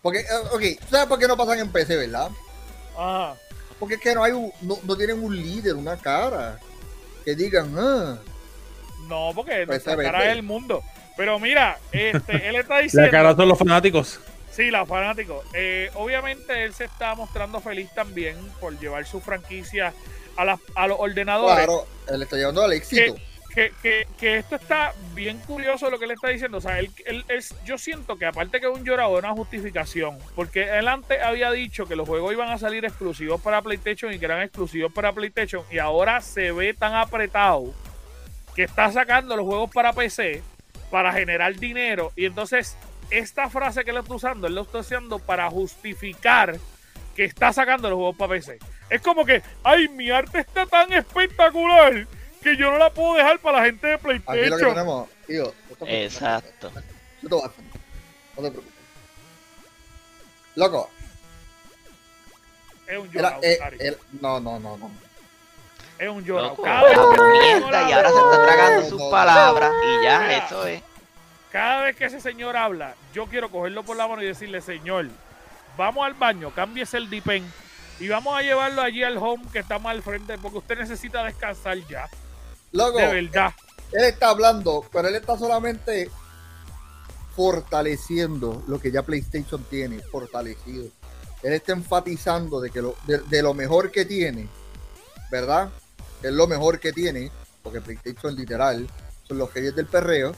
S4: Porque, eh, ok, ¿sabes por qué no pasan en PC, verdad?
S1: Ajá.
S4: Porque es que no hay un, no, no tienen un líder, una cara que digan, ah,
S1: No, porque
S4: se
S1: cara es el mundo. Pero mira, este, [laughs] él está
S2: La
S1: diciendo.
S2: cara son los fanáticos.
S1: Sí, los fanáticos. Eh, obviamente él se está mostrando feliz también por llevar su franquicia a, las- a los ordenadores.
S4: Claro, él está llevando al éxito.
S1: Que, que, que esto está bien curioso lo que le está diciendo. O sea, él, él es, yo siento que aparte que es un llorado, es una justificación. Porque él antes había dicho que los juegos iban a salir exclusivos para PlayStation y que eran exclusivos para PlayStation. Y ahora se ve tan apretado que está sacando los juegos para PC para generar dinero. Y entonces, esta frase que él está usando, él lo está usando para justificar que está sacando los juegos para PC. Es como que, ay, mi arte está tan espectacular que yo no la puedo dejar para la gente de
S4: Aquí lo que
S1: PlayStation.
S4: tenemos, tío.
S3: Exacto.
S4: Yo te voy a hacer. No te preocupes. Loco,
S1: Es un
S4: era, eh, el- no, no, no, no.
S1: Es un llorado.
S3: Loco,
S1: Cada vez que
S3: y
S1: habla-
S3: ahora se está tragando sus palabras y ya,
S1: Mira.
S3: eso es.
S1: Cada vez que ese señor habla, yo quiero cogerlo por la mano y decirle, señor, vamos al baño, cámbiese el dipen y vamos a llevarlo allí al home que está más al frente porque usted necesita descansar ya.
S4: Loco,
S1: De verdad.
S4: él está hablando, pero él está solamente fortaleciendo lo que ya PlayStation tiene, fortalecido. Él está enfatizando de que lo, de, de lo mejor que tiene, ¿verdad? Es lo mejor que tiene, porque PlayStation literal son los reyes del perreo.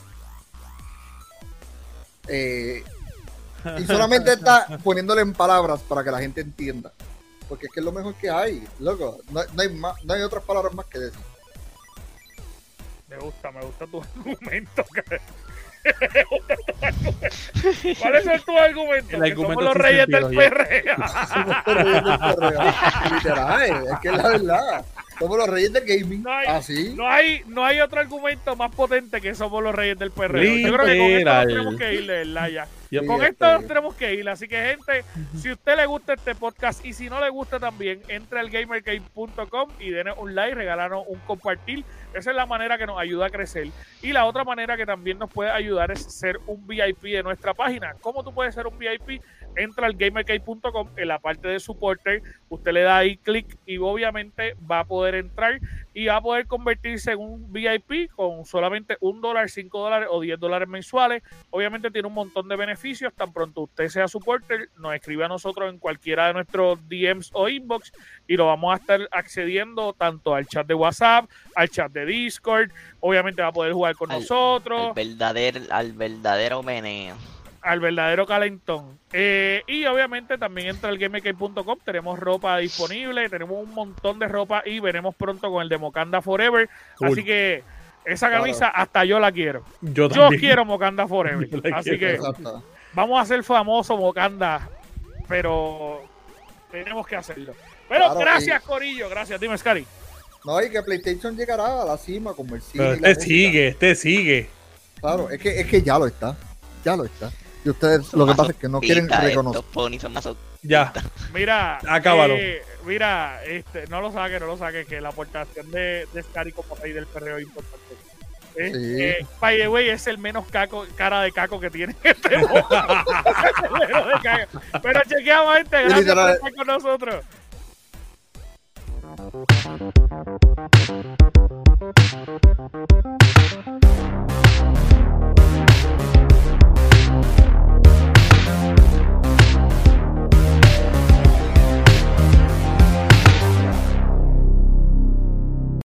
S4: Eh, y solamente está [laughs] poniéndole en palabras para que la gente entienda. Porque es que es lo mejor que hay, loco. No, no hay, más, no hay otras palabras más que decir.
S1: Me gusta, me gusta tu [laughs] argumento. cara. Me gusta tu argumento. ¿Cuáles son tus argumentos?
S2: El argumento
S1: somos los reyes del perreo. [laughs]
S4: Somos los reyes del perreo. Literal, es que es la verdad. Somos los reyes del gaming.
S1: No hay-
S4: Así.
S1: No hay, no hay otro argumento más potente que somos los reyes del perreo. Yo creo que con esto nos tenemos que ir, de verdad, ya. Con esto nos tenemos que ir. Así que, gente, si a usted le gusta este podcast y si no le gusta también, entre al gamercade.com y denos un like, regalarnos un compartir. Esa es la manera que nos ayuda a crecer. Y la otra manera que también nos puede ayudar es ser un VIP de nuestra página. ¿Cómo tú puedes ser un VIP? Entra al gamercade.com en la parte de supporter. Usted le da ahí clic y obviamente va a poder entrar y va a poder convertirse en un VIP con solamente un dólar, cinco dólares o 10 dólares mensuales. Obviamente tiene un montón de beneficios. Tan pronto usted sea supporter, nos escribe a nosotros en cualquiera de nuestros DMs o inbox y lo vamos a estar accediendo tanto al chat de WhatsApp, al chat de Discord. Obviamente va a poder jugar con
S3: Al-
S1: nosotros
S3: Al verdadero, al verdadero meneo.
S1: Al verdadero calentón. Eh, y obviamente también entra al gamercade.com, tenemos ropa disponible, tenemos un montón de ropa y veremos pronto con el de Mocanda Forever.
S2: Cool.
S1: Así que esa
S4: Claro.
S1: camisa hasta yo la quiero.
S2: Yo,
S1: Yo quiero Mocanda [laughs] Forever. Así
S2: quiero.
S1: que
S4: Exacto.
S1: vamos a ser famosos Mocanda, pero tenemos que hacerlo. Pero
S4: Claro,
S1: gracias, Corillo, gracias. Dime, Scary.
S4: No, y que PlayStation llegará a la cima con el
S2: Pero este sigue, este sigue.
S4: Claro, es que, es que ya lo está. Ya lo está ustedes lo que pasa es que no quieren reconocer.
S2: Ya.
S1: Mira,
S2: acábalo.
S1: Eh, mira, este, no lo saques, no lo saques, que la aportación de, de Scary como rey del perreo es importante. Eh,
S4: sí.
S1: Eh, es el menos caco, cara de caco que tiene [laughs] este [laughs] Pero chequeamos este, gracias por estar con nosotros.